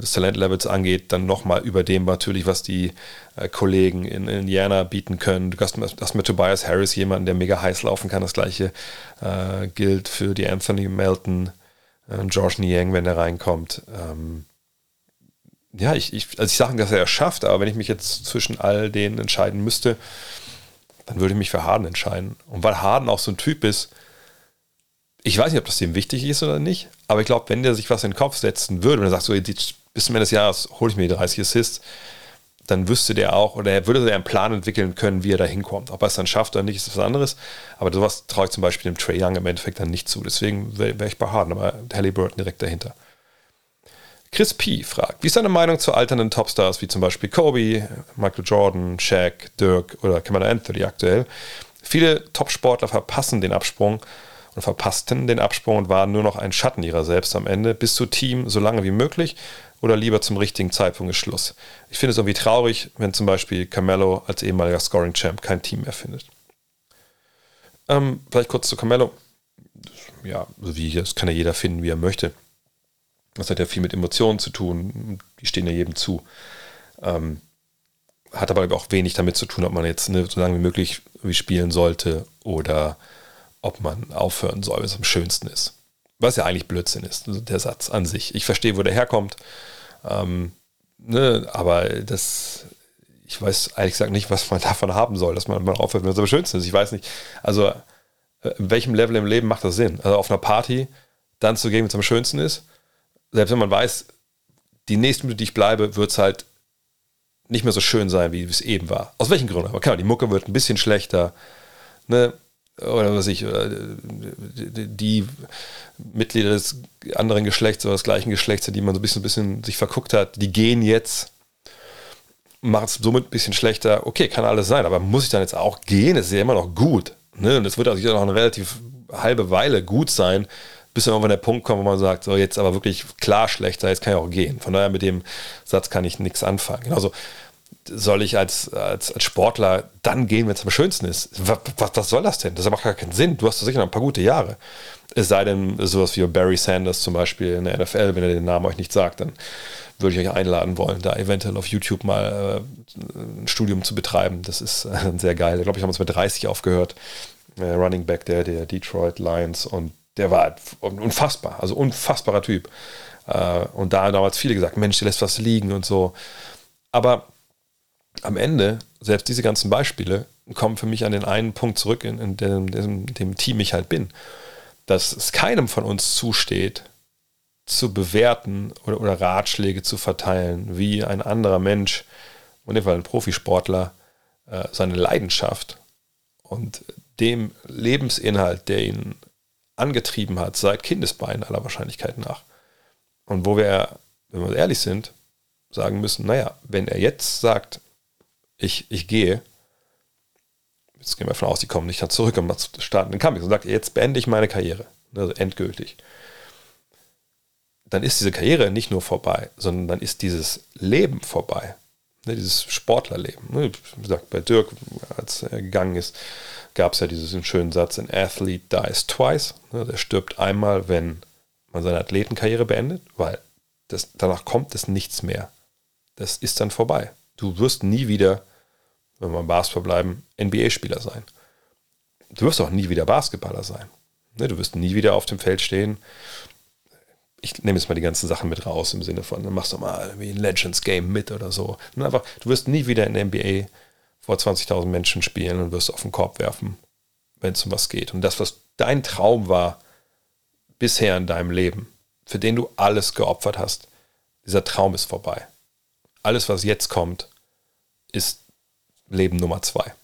des Talentlevels angeht, dann nochmal über dem natürlich, was die äh, Kollegen in, in Indiana bieten können. Du hast, hast mit Tobias Harris jemanden, der mega heiß laufen kann. Das gleiche äh, gilt für die Anthony Melton, äh, George Niang, wenn er reinkommt. Ähm, ja, ich, ich, also ich sage, dass er es schafft, aber wenn ich mich jetzt zwischen all denen entscheiden müsste, dann würde ich mich für Harden entscheiden. Und weil Harden auch so ein Typ ist, ich weiß nicht, ob das dem wichtig ist oder nicht, aber ich glaube, wenn der sich was in den Kopf setzen würde und er sagt, so, bis zum Ende des Jahres hole ich mir die 30 Assists, dann wüsste der auch, oder er würde einen Plan entwickeln können, wie er da hinkommt. Ob er es dann schafft oder nicht, ist was anderes. Aber sowas traue ich zum Beispiel dem Trey Young im Endeffekt dann nicht zu. Deswegen wäre wär ich bei Harden, aber Halliburton direkt dahinter. Chris P. fragt, wie ist deine Meinung zu alternden Topstars wie zum Beispiel Kobe, Michael Jordan, Shaq, Dirk oder Kamala Anthony aktuell? Viele Topsportler verpassen den Absprung und verpassten den Absprung und waren nur noch ein Schatten ihrer selbst am Ende. Bist du Team so lange wie möglich oder lieber zum richtigen Zeitpunkt ist Schluss? Ich finde es irgendwie traurig, wenn zum Beispiel Carmelo als ehemaliger Scoring-Champ kein Team mehr findet. Ähm, vielleicht kurz zu Carmelo. Ja, wie das kann ja jeder finden, wie er möchte. Das hat ja viel mit Emotionen zu tun. Die stehen ja jedem zu. Ähm, hat aber auch wenig damit zu tun, ob man jetzt ne, so lange wie möglich spielen sollte oder ob man aufhören soll, wenn es am schönsten ist. Was ja eigentlich Blödsinn ist, der Satz an sich. Ich verstehe, wo der herkommt, ähm, ne, aber das, ich weiß ehrlich gesagt nicht, was man davon haben soll, dass man mal aufhört, wenn es am schönsten ist. Ich weiß nicht, also äh, in welchem Level im Leben macht das Sinn? Also auf einer Party dann zu gehen, wenn es am schönsten ist, selbst wenn man weiß, die nächste Minute, die ich bleibe, wird es halt nicht mehr so schön sein, wie es eben war. Aus welchen Gründen? Aber klar, die Mucke wird ein bisschen schlechter. Ne? Oder was ich, die Mitglieder des anderen Geschlechts oder des gleichen Geschlechts, die man so ein bisschen, ein bisschen sich verguckt hat, die gehen jetzt, macht es somit ein bisschen schlechter. Okay, kann alles sein, aber muss ich dann jetzt auch gehen? Es ist ja immer noch gut. Ne? Und es wird also noch eine relativ halbe Weile gut sein, bis dann irgendwann der Punkt kommt, wo man sagt, so jetzt aber wirklich klar schlechter, jetzt kann ich auch gehen. Von daher mit dem Satz kann ich nichts anfangen. Genauso soll ich als, als, als Sportler dann gehen, wenn es am schönsten ist? Was, was, was, soll das denn? Das macht gar keinen Sinn. Du hast doch sicher noch ein paar gute Jahre. Es sei denn, sowas wie Barry Sanders zum Beispiel in der NFL, wenn er den Namen euch nicht sagt, dann würde ich euch einladen wollen, da eventuell auf YouTube mal äh, ein Studium zu betreiben. Das ist äh, sehr geil. Ich glaube, ich habe uns mit 30 aufgehört. Äh, Running Back der, der Detroit Lions und der war unfassbar, also unfassbarer Typ. Äh, und da haben damals viele gesagt, Mensch, der lässt was liegen und so. Aber am Ende, selbst diese ganzen Beispiele, komme für mich an den einen Punkt zurück, in, in, dem, in dem Team ich halt bin, dass es keinem von uns zusteht, zu bewerten oder, oder Ratschläge zu verteilen, wie ein anderer Mensch, in dem Fall ein Profisportler, äh, seine Leidenschaft und dem Lebensinhalt, der ihn angetrieben hat, seit Kindesbeinen aller Wahrscheinlichkeit nach. Und wo wir, wenn wir ehrlich sind, sagen müssen, naja, wenn er jetzt sagt, ich, ich gehe, jetzt gehen wir davon aus, die kommen nicht zurück und starten den Camping und sagt, jetzt beende ich meine Karriere, also endgültig. Dann ist diese Karriere nicht nur vorbei, sondern dann ist dieses Leben vorbei. Ne, dieses Sportlerleben. Ne, wie gesagt, bei Dirk, als er gegangen ist, gab es ja diesen schönen Satz, an athlete dies twice. Ne, der stirbt einmal, wenn man seine Athletenkarriere beendet, weil das, danach kommt es nichts mehr. Das ist dann vorbei. Du wirst nie wieder wenn wir beim Basketball bleiben, NBA-Spieler sein. Du wirst auch nie wieder Basketballer sein. Ne, du wirst nie wieder auf dem Feld stehen. Ich nehme jetzt mal die ganzen Sachen mit raus im Sinne von, dann machst du mal wie ein Legends Game mit oder so. Einfach, du wirst nie wieder in der NBA vor 20.000 Menschen spielen und wirst auf den Korb werfen, wenn es um was geht. Und das, was dein Traum war bisher in deinem Leben, für den du alles geopfert hast, dieser Traum ist vorbei. Alles, was jetzt kommt, ist Leben Nummer zwei.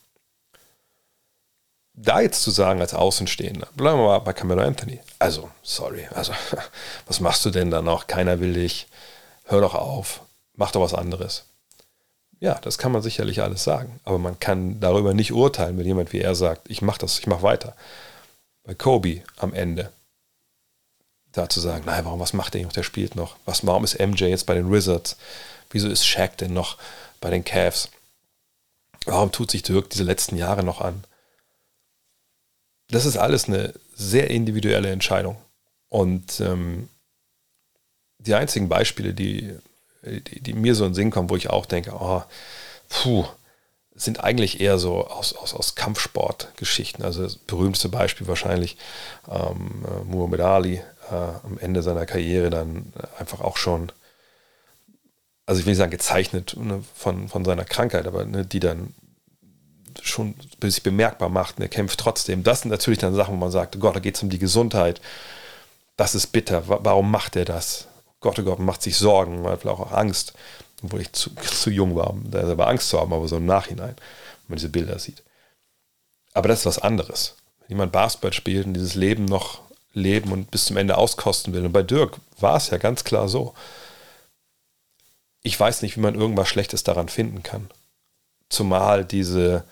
Da jetzt zu sagen als Außenstehender, bleiben wir mal bei Camelo Anthony. Also, sorry, also, was machst du denn da noch? Keiner will dich. Hör doch auf. Mach doch was anderes. Ja, das kann man sicherlich alles sagen, aber man kann darüber nicht urteilen, wenn jemand wie er sagt, ich mach das, ich mach weiter. Bei Kobe am Ende, da zu sagen, nein, warum, was macht der noch, der spielt noch? Was, warum ist MJ jetzt bei den Wizards? Wieso ist Shaq denn noch bei den Cavs? Warum tut sich Dirk diese letzten Jahre noch an? Das ist alles eine sehr individuelle Entscheidung. Und ähm, die einzigen Beispiele, die, die, die, mir so in den Sinn kommen, wo ich auch denke, oh, puh, sind eigentlich eher so aus, aus, aus Kampfsportgeschichten. Also das berühmteste Beispiel wahrscheinlich ähm, äh, Muhammad Ali äh, am Ende seiner Karriere dann einfach auch schon also ich will nicht sagen gezeichnet ne, von, von seiner Krankheit, aber ne, die dann schon sich bemerkbar macht, er kämpft trotzdem. Das sind natürlich dann Sachen, wo man sagt, Gott, da geht es um die Gesundheit. Das ist bitter. Warum macht er das? Gott, oh Gott, macht sich Sorgen, man vielleicht auch Angst, obwohl ich zu, zu jung war, um da selber Angst zu haben, aber so im Nachhinein, wenn man diese Bilder sieht. Aber das ist was anderes. Wenn jemand Basketball spielt und dieses Leben noch leben und bis zum Ende auskosten will. Und bei Dirk war es ja ganz klar so ich weiß nicht, wie man irgendwas Schlechtes daran finden kann. Zumal diese,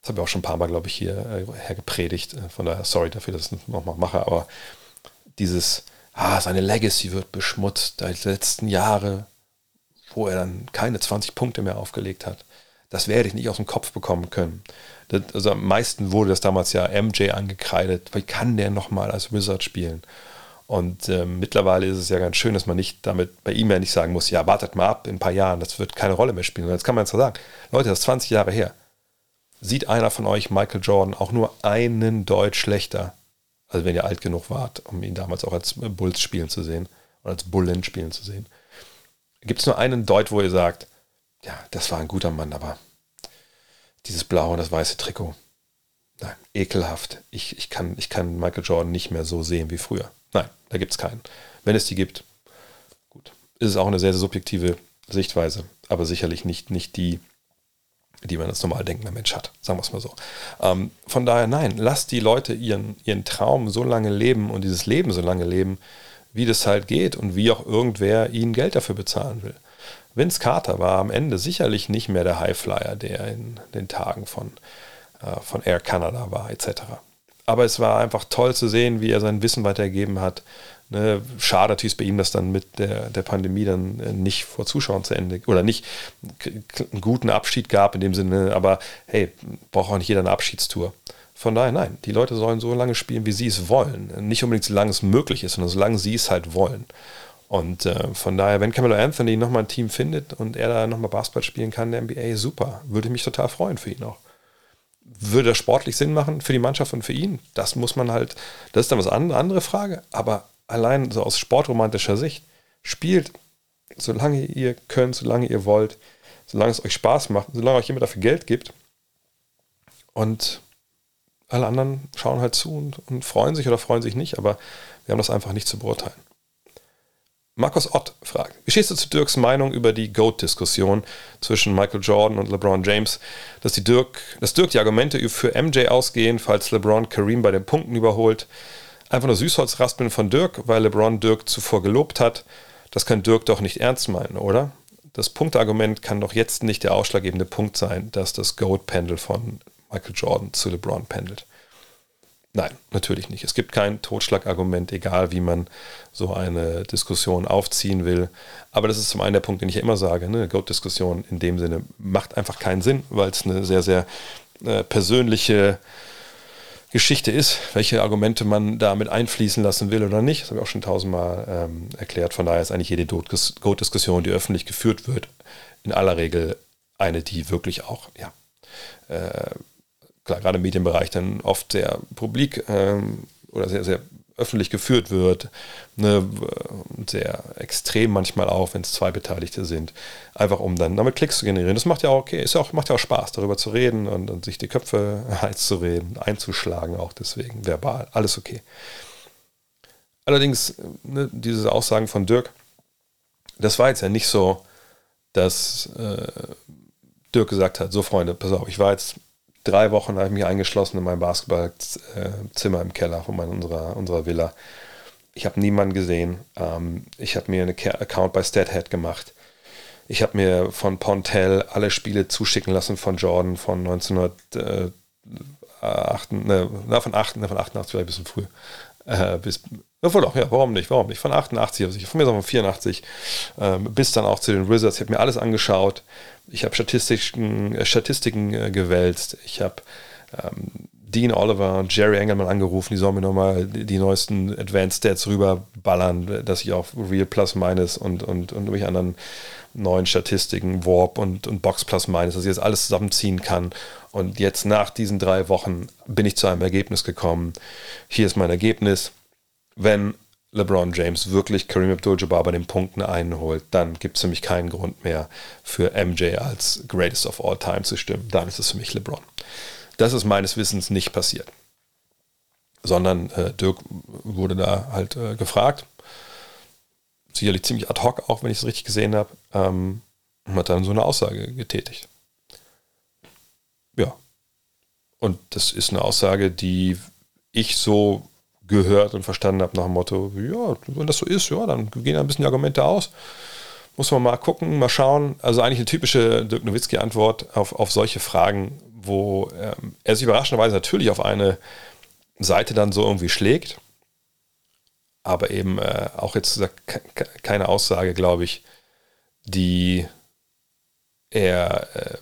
das habe ich auch schon ein paar Mal, glaube ich, hier äh, hergepredigt, äh, von daher sorry dafür, dass ich das nochmal mache, aber dieses, ah, seine Legacy wird beschmutzt, die letzten Jahre, wo er dann keine 20 Punkte mehr aufgelegt hat. Das werde ich nicht aus dem Kopf bekommen können. Das, also am meisten wurde das damals ja MJ angekreidet. Wie kann der nochmal als Wizard spielen? Und äh, mittlerweile ist es ja ganz schön, dass man nicht damit bei ihm ja nicht sagen muss, ja, wartet mal ab, in ein paar Jahren, das wird keine Rolle mehr spielen. Und jetzt kann man jetzt sagen, Leute, das ist 20 Jahre her. Sieht einer von euch Michael Jordan auch nur einen Deut schlechter, also wenn ihr alt genug wart, um ihn damals auch als Bulls spielen zu sehen oder als Bullen spielen zu sehen. Gibt es nur einen Deut, wo ihr sagt, ja, das war ein guter Mann, aber dieses blaue und das weiße Trikot, nein, ekelhaft. Ich, ich, kann, ich kann Michael Jordan nicht mehr so sehen wie früher. Da gibt es keinen. Wenn es die gibt, gut, ist es auch eine sehr, sehr subjektive Sichtweise, aber sicherlich nicht, nicht die, die man als normal denkender Mensch hat, sagen wir es mal so. Ähm, von daher, nein, lasst die Leute ihren, ihren Traum so lange leben und dieses Leben so lange leben, wie das halt geht und wie auch irgendwer ihnen Geld dafür bezahlen will. Vince Carter war am Ende sicherlich nicht mehr der Highflyer, der in den Tagen von, äh, von Air Canada war, etc aber es war einfach toll zu sehen, wie er sein Wissen weitergegeben hat. Ne, schade natürlich bei ihm, dass dann mit der, der Pandemie dann äh, nicht vor Zuschauern zu Ende oder nicht einen guten Abschied gab in dem Sinne, aber hey, braucht auch nicht jeder eine Abschiedstour. Von daher, nein, die Leute sollen so lange spielen, wie sie es wollen. Nicht unbedingt so lange es möglich ist, sondern solange sie es halt wollen. Und äh, von daher, wenn Camelo Anthony nochmal ein Team findet und er da nochmal Basketball spielen kann in der NBA, super. Würde mich total freuen für ihn auch würde das sportlich Sinn machen für die Mannschaft und für ihn? Das muss man halt, das ist dann was eine andere Frage, aber allein so aus sportromantischer Sicht, spielt, solange ihr könnt, solange ihr wollt, solange es euch Spaß macht, solange euch jemand dafür Geld gibt Und alle anderen schauen halt zu und, und freuen sich oder freuen sich nicht, aber wir haben das einfach nicht zu beurteilen. Markus Ott fragt, wie stehst du zu Dirks Meinung über die GOAT-Diskussion zwischen Michael Jordan und LeBron James, dass, die Dirk, dass Dirk die Argumente für MJ ausgehen, falls LeBron Kareem bei den Punkten überholt? Einfach nur Süßholzraspeln von Dirk, weil LeBron Dirk zuvor gelobt hat. Das kann Dirk doch nicht ernst meinen, oder? Das Punktargument kann doch jetzt nicht der ausschlaggebende Punkt sein, dass das GOAT-Pendel von Michael Jordan zu LeBron pendelt. Nein, natürlich nicht. Es gibt kein Totschlagargument, egal wie man so eine Diskussion aufziehen will. Aber das ist zum einen der Punkt, den ich ja immer sage. Eine Goat-Diskussion in dem Sinne macht einfach keinen Sinn, weil es eine sehr, sehr äh, persönliche Geschichte ist, welche Argumente man damit einfließen lassen will oder nicht. Das habe ich auch schon tausendmal ähm, erklärt. Von daher ist eigentlich jede Goat-Diskussion, die öffentlich geführt wird, in aller Regel eine, die wirklich auch ja, äh, klar, gerade im Medienbereich dann oft sehr publik ähm, oder sehr, sehr öffentlich geführt wird, ne, sehr extrem manchmal auch, wenn es zwei Beteiligte sind, einfach um dann damit Klicks zu generieren. Das macht ja auch okay, ist ja auch, macht ja auch Spaß, darüber zu reden und, und sich die Köpfe heiß zu reden, einzuschlagen, auch deswegen verbal, alles okay. Allerdings, ne, diese Aussagen von Dirk, das war jetzt ja nicht so, dass äh, Dirk gesagt hat, so Freunde, pass auf, ich war jetzt drei Wochen habe ich mich eingeschlossen in meinem Basketballzimmer im Keller von unserer, unserer Villa. Ich habe niemanden gesehen. Ähm, ich habe mir einen Account bei StatHead gemacht. Ich habe mir von Pontel alle Spiele zuschicken lassen von Jordan von 1908, ne, von, 8, ne, von 88, vielleicht ein bisschen früh. Äh, bis, obwohl doch, ja, warum nicht, warum nicht? Von 88, also von mir sagen von 84, äh, bis dann auch zu den Wizards. Ich habe mir alles angeschaut. Ich habe Statistiken, äh, Statistiken äh, gewälzt. Ich habe ähm, Dean Oliver und Jerry Engelmann angerufen, die sollen mir nochmal die, die neuesten Advanced Stats rüberballern, dass ich auf Real Plus Minus und, und, und irgendwelche anderen neuen Statistiken, Warp und, und Box Plus Minus, dass ich das alles zusammenziehen kann. Und jetzt nach diesen drei Wochen bin ich zu einem Ergebnis gekommen. Hier ist mein Ergebnis. Wenn LeBron James wirklich Kareem Abdul-Jabbar bei den Punkten einholt, dann gibt es für mich keinen Grund mehr für MJ als Greatest of All Time zu stimmen. Dann ist es für mich LeBron. Das ist meines Wissens nicht passiert. Sondern äh, Dirk wurde da halt äh, gefragt. Sicherlich ziemlich ad hoc, auch wenn ich es richtig gesehen habe. Ähm, und hat dann so eine Aussage getätigt. Ja. Und das ist eine Aussage, die ich so gehört und verstanden habe nach dem Motto, ja, wenn das so ist, ja, dann gehen ein bisschen die Argumente aus. Muss man mal gucken, mal schauen. Also eigentlich eine typische Dirk Nowitzki-Antwort auf, auf solche Fragen, wo ähm, er sich überraschenderweise natürlich auf eine Seite dann so irgendwie schlägt, aber eben äh, auch jetzt keine Aussage, glaube ich, die er äh,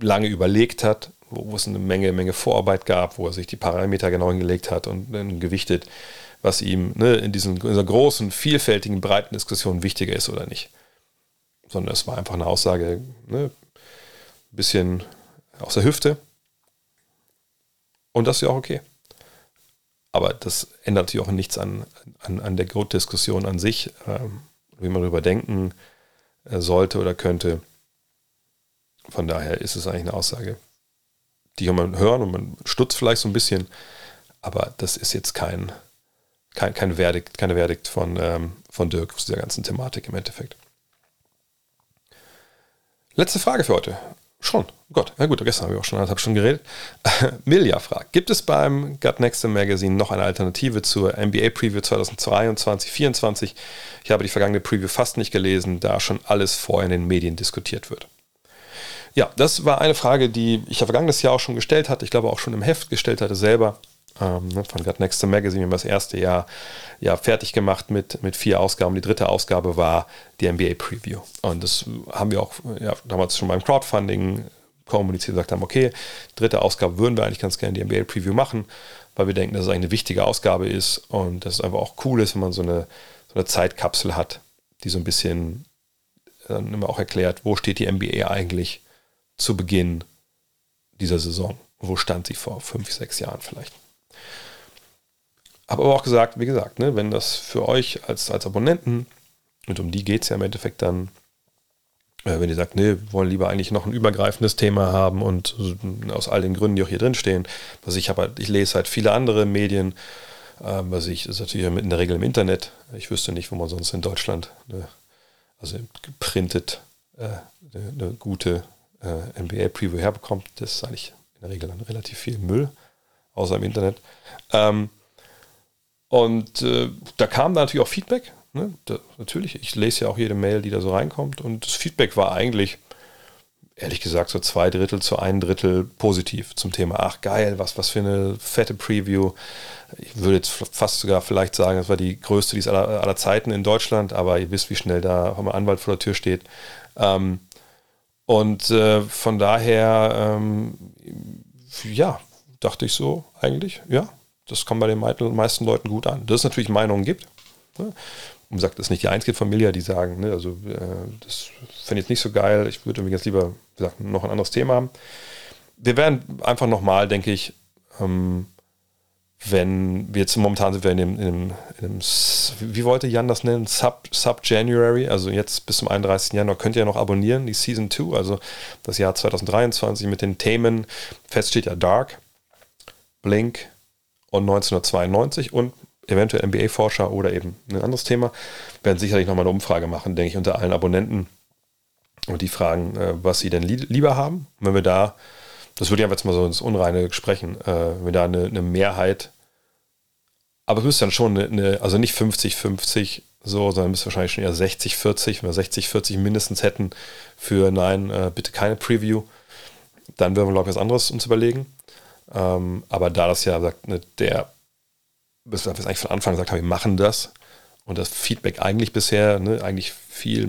lange überlegt hat, wo, es eine Menge, Menge Vorarbeit gab, wo er sich die Parameter genau hingelegt hat und dann gewichtet, was ihm ne, in, diesen, in dieser großen, vielfältigen, breiten Diskussion wichtiger ist oder nicht. Sondern es war einfach eine Aussage, ne, ein bisschen aus der Hüfte. Und das ist ja auch okay. Aber das ändert natürlich auch nichts an, an, an der Goat-Diskussion an sich, ähm, wie man darüber denken äh, sollte oder könnte. Von daher ist es eigentlich eine Aussage, die kann man hören und man stutzt vielleicht so ein bisschen, aber das ist jetzt kein, kein, kein Verdikt, keine Verdikt von, ähm, von Dirk zu dieser ganzen Thematik im Endeffekt. Letzte Frage für heute. Schon. Oh Gott, na gut, gestern habe ich auch schon anderthalb Stunden geredet. Milja fragt: Gibt es beim Gut Next Magazine noch eine Alternative zur NBA Preview 2022-2024? Ich habe die vergangene Preview fast nicht gelesen, da schon alles vorher in den Medien diskutiert wird. Ja, das war eine Frage, die ich ja vergangenes Jahr auch schon gestellt hatte, ich glaube auch schon im Heft gestellt hatte selber. Ähm, ne, von God Next to Magazine. Wir haben das erste Jahr ja, fertig gemacht mit, mit vier Ausgaben. Die dritte Ausgabe war die NBA Preview. Und das haben wir auch ja, damals schon beim Crowdfunding kommuniziert und gesagt haben, okay, dritte Ausgabe würden wir eigentlich ganz gerne die NBA Preview machen, weil wir denken, dass es eine wichtige Ausgabe ist und dass es einfach auch cool ist, wenn man so eine, so eine Zeitkapsel hat, die so ein bisschen dann immer auch erklärt, wo steht die NBA eigentlich zu Beginn dieser Saison. Wo stand sie vor fünf, sechs Jahren vielleicht? Habe aber auch gesagt, wie gesagt, ne, wenn das für euch als, als Abonnenten, und um die geht es ja im Endeffekt dann, äh, wenn ihr sagt, nee, wollen lieber eigentlich noch ein übergreifendes Thema haben und aus all den Gründen, die auch hier drin stehen, was ich habe, halt, ich lese halt viele andere Medien, äh, was ich, das ist natürlich in der Regel im Internet. Ich wüsste nicht, wo man sonst in Deutschland, eine, also geprintet, äh, eine, eine, gute äh, NBA-Preview herbekommt. Das ist eigentlich in der Regel dann relativ viel Müll, außer im Internet. Ähm, und äh, da kam da natürlich auch Feedback. Ne? Da, natürlich, ich lese ja auch jede Mail, die da so reinkommt. Und das Feedback war eigentlich, ehrlich gesagt, so zwei Drittel zu ein Drittel positiv zum Thema. Ach geil, was, was für eine fette Preview. Ich würde jetzt fast sogar vielleicht sagen, das war die größte dies aller, aller Zeiten in Deutschland, aber ihr wisst, wie schnell da auch mal Anwalt vor der Tür steht. Ähm, und äh, von daher, ähm, ja, dachte ich so eigentlich, ja, das kommt bei den meisten Leuten gut an. Dass es natürlich Meinungen gibt. Ne? Und sagt, das ist nicht die einzige Familie, die sagen, ne, also äh, das fände ich jetzt nicht so geil. Ich würde irgendwie ganz lieber, wie gesagt, noch ein anderes Thema haben. Wir werden einfach nochmal, denke ich, ähm, wenn wir jetzt momentan sind wir in dem, in dem, in dem wie wollte Jan das nennen? Sub, Sub January, also jetzt bis zum 31. Januar könnt ihr ja noch abonnieren, die Season 2, also das Jahr 2023 mit den Themen. Fest steht ja Dark, Blink, und 1992 und eventuell NBA-Forscher oder eben ein anderes Thema werden sicherlich nochmal eine Umfrage machen, denke ich, unter allen Abonnenten und die fragen, äh, was sie denn lieber haben. Wenn wir da, das würde ich einfach jetzt mal so ins Unreine sprechen, äh, wenn da eine, eine Mehrheit, aber es müsste dann schon eine, eine also nicht 50-50 so, sondern müsste wahrscheinlich schon eher 60-40, wenn wir 60-40 mindestens hätten für nein, äh, bitte keine Preview, dann würden wir, glaube ich, was anderes uns überlegen. Ähm, aber da das ja sagt, ne, der, bis wir eigentlich von Anfang gesagt haben, wir machen das und das Feedback eigentlich bisher ne, eigentlich viel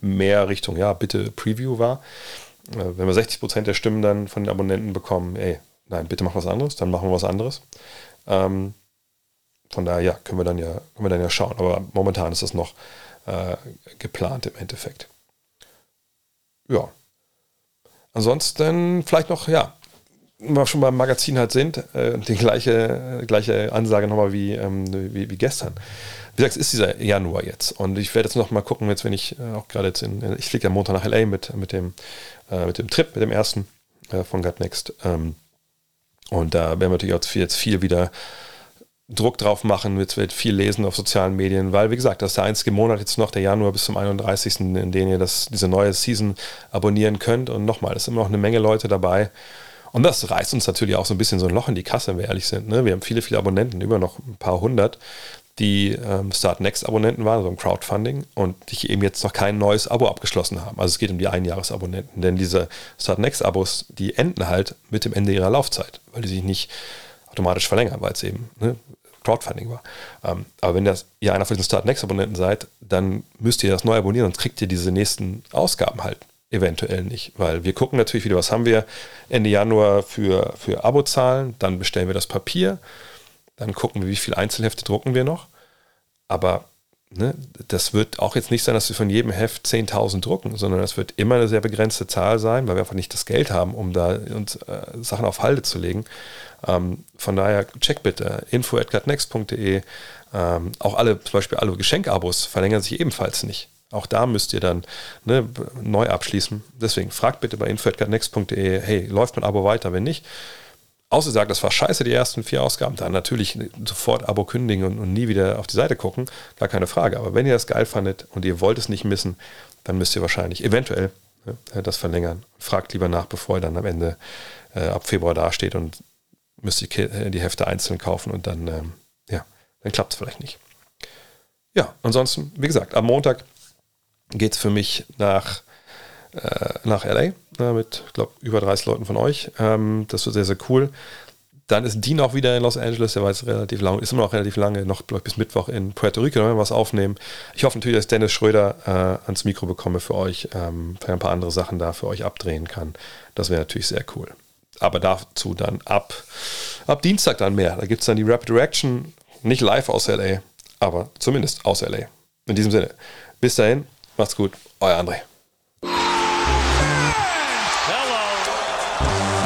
mehr Richtung, ja, bitte Preview war. Äh, wenn wir 60 Prozent der Stimmen dann von den Abonnenten bekommen, ey, nein, bitte mach was anderes, dann machen wir was anderes. Ähm, von daher, ja, können wir dann ja, können wir dann ja schauen. Aber momentan ist das noch äh, geplant im Endeffekt. Ja. Ansonsten vielleicht noch, ja, wenn wir schon beim Magazin halt sind, äh, die gleiche, gleiche Ansage nochmal wie, ähm, wie, wie, gestern. Wie gesagt, es ist dieser Januar jetzt. Und ich werde jetzt nochmal gucken, jetzt wenn ich äh, auch gerade jetzt in, ich fliege ja Montag nach LA mit, mit, dem, äh, mit dem Trip, mit dem ersten äh, von Gut Next. Ähm, und da werden wir natürlich auch viel, jetzt viel wieder Druck drauf machen, jetzt wird viel lesen auf sozialen Medien, weil, wie gesagt, das ist der einzige Monat jetzt noch, der Januar bis zum 31., in dem ihr das, diese neue Season abonnieren könnt. Und nochmal, es sind immer noch eine Menge Leute dabei. Und das reißt uns natürlich auch so ein bisschen so ein Loch in die Kasse, wenn wir ehrlich sind. Ne? Wir haben viele, viele Abonnenten, über noch ein paar hundert, die ähm, Start Next Abonnenten waren, also im Crowdfunding, und die eben jetzt noch kein neues Abo abgeschlossen haben. Also es geht um die Einjahresabonnenten. Denn diese Start Next Abos, die enden halt mit dem Ende ihrer Laufzeit, weil die sich nicht automatisch verlängern, weil es eben ne, Crowdfunding war. Ähm, aber wenn das, ihr einer von diesen Start Next Abonnenten seid, dann müsst ihr das neu abonnieren, sonst kriegt ihr diese nächsten Ausgaben halt eventuell nicht, weil wir gucken natürlich wieder, was haben wir Ende Januar für, für Abozahlen, dann bestellen wir das Papier, dann gucken wir, wie viele Einzelhefte drucken wir noch, aber ne, das wird auch jetzt nicht sein, dass wir von jedem Heft 10.000 drucken, sondern das wird immer eine sehr begrenzte Zahl sein, weil wir einfach nicht das Geld haben, um da uns äh, Sachen auf Halde zu legen. Ähm, von daher check bitte info.gutnext.de. Ähm, auch alle, zum Beispiel alle Geschenkabos verlängern sich ebenfalls nicht. Auch da müsst ihr dann ne, neu abschließen. Deswegen fragt bitte bei info.next.de, hey, läuft mein Abo weiter? Wenn nicht, außer sagt, das war scheiße, die ersten vier Ausgaben, dann natürlich sofort Abo kündigen und, und, nie wieder auf die Seite gucken, gar keine Frage. Aber wenn ihr das geil fandet und ihr wollt es nicht missen, dann müsst ihr wahrscheinlich eventuell ne, das verlängern. Fragt lieber nach, bevor ihr dann am Ende äh, ab Februar dasteht und müsst ihr äh, die Hefte einzeln kaufen und dann, ähm, ja, dann klappt es vielleicht nicht. Ja, ansonsten, wie gesagt, am Montag geht es für mich nach, äh, nach LA äh, mit, glaube über 30 Leuten von euch. Ähm, das wird sehr, sehr cool. Dann ist Dean auch wieder in Los Angeles, der war jetzt relativ lang, ist immer noch relativ lange, noch ich, bis Mittwoch in Puerto Rico, wenn wir was aufnehmen. Ich hoffe natürlich, dass Dennis Schröder äh, ans Mikro bekomme für euch, ähm, für ein paar andere Sachen da für euch abdrehen kann. Das wäre natürlich sehr cool. Aber dazu dann ab, ab Dienstag dann mehr. Da gibt es dann die Rapid Reaction, nicht live aus LA, aber zumindest aus LA. In diesem Sinne, bis dahin, Macht's gut, euer André.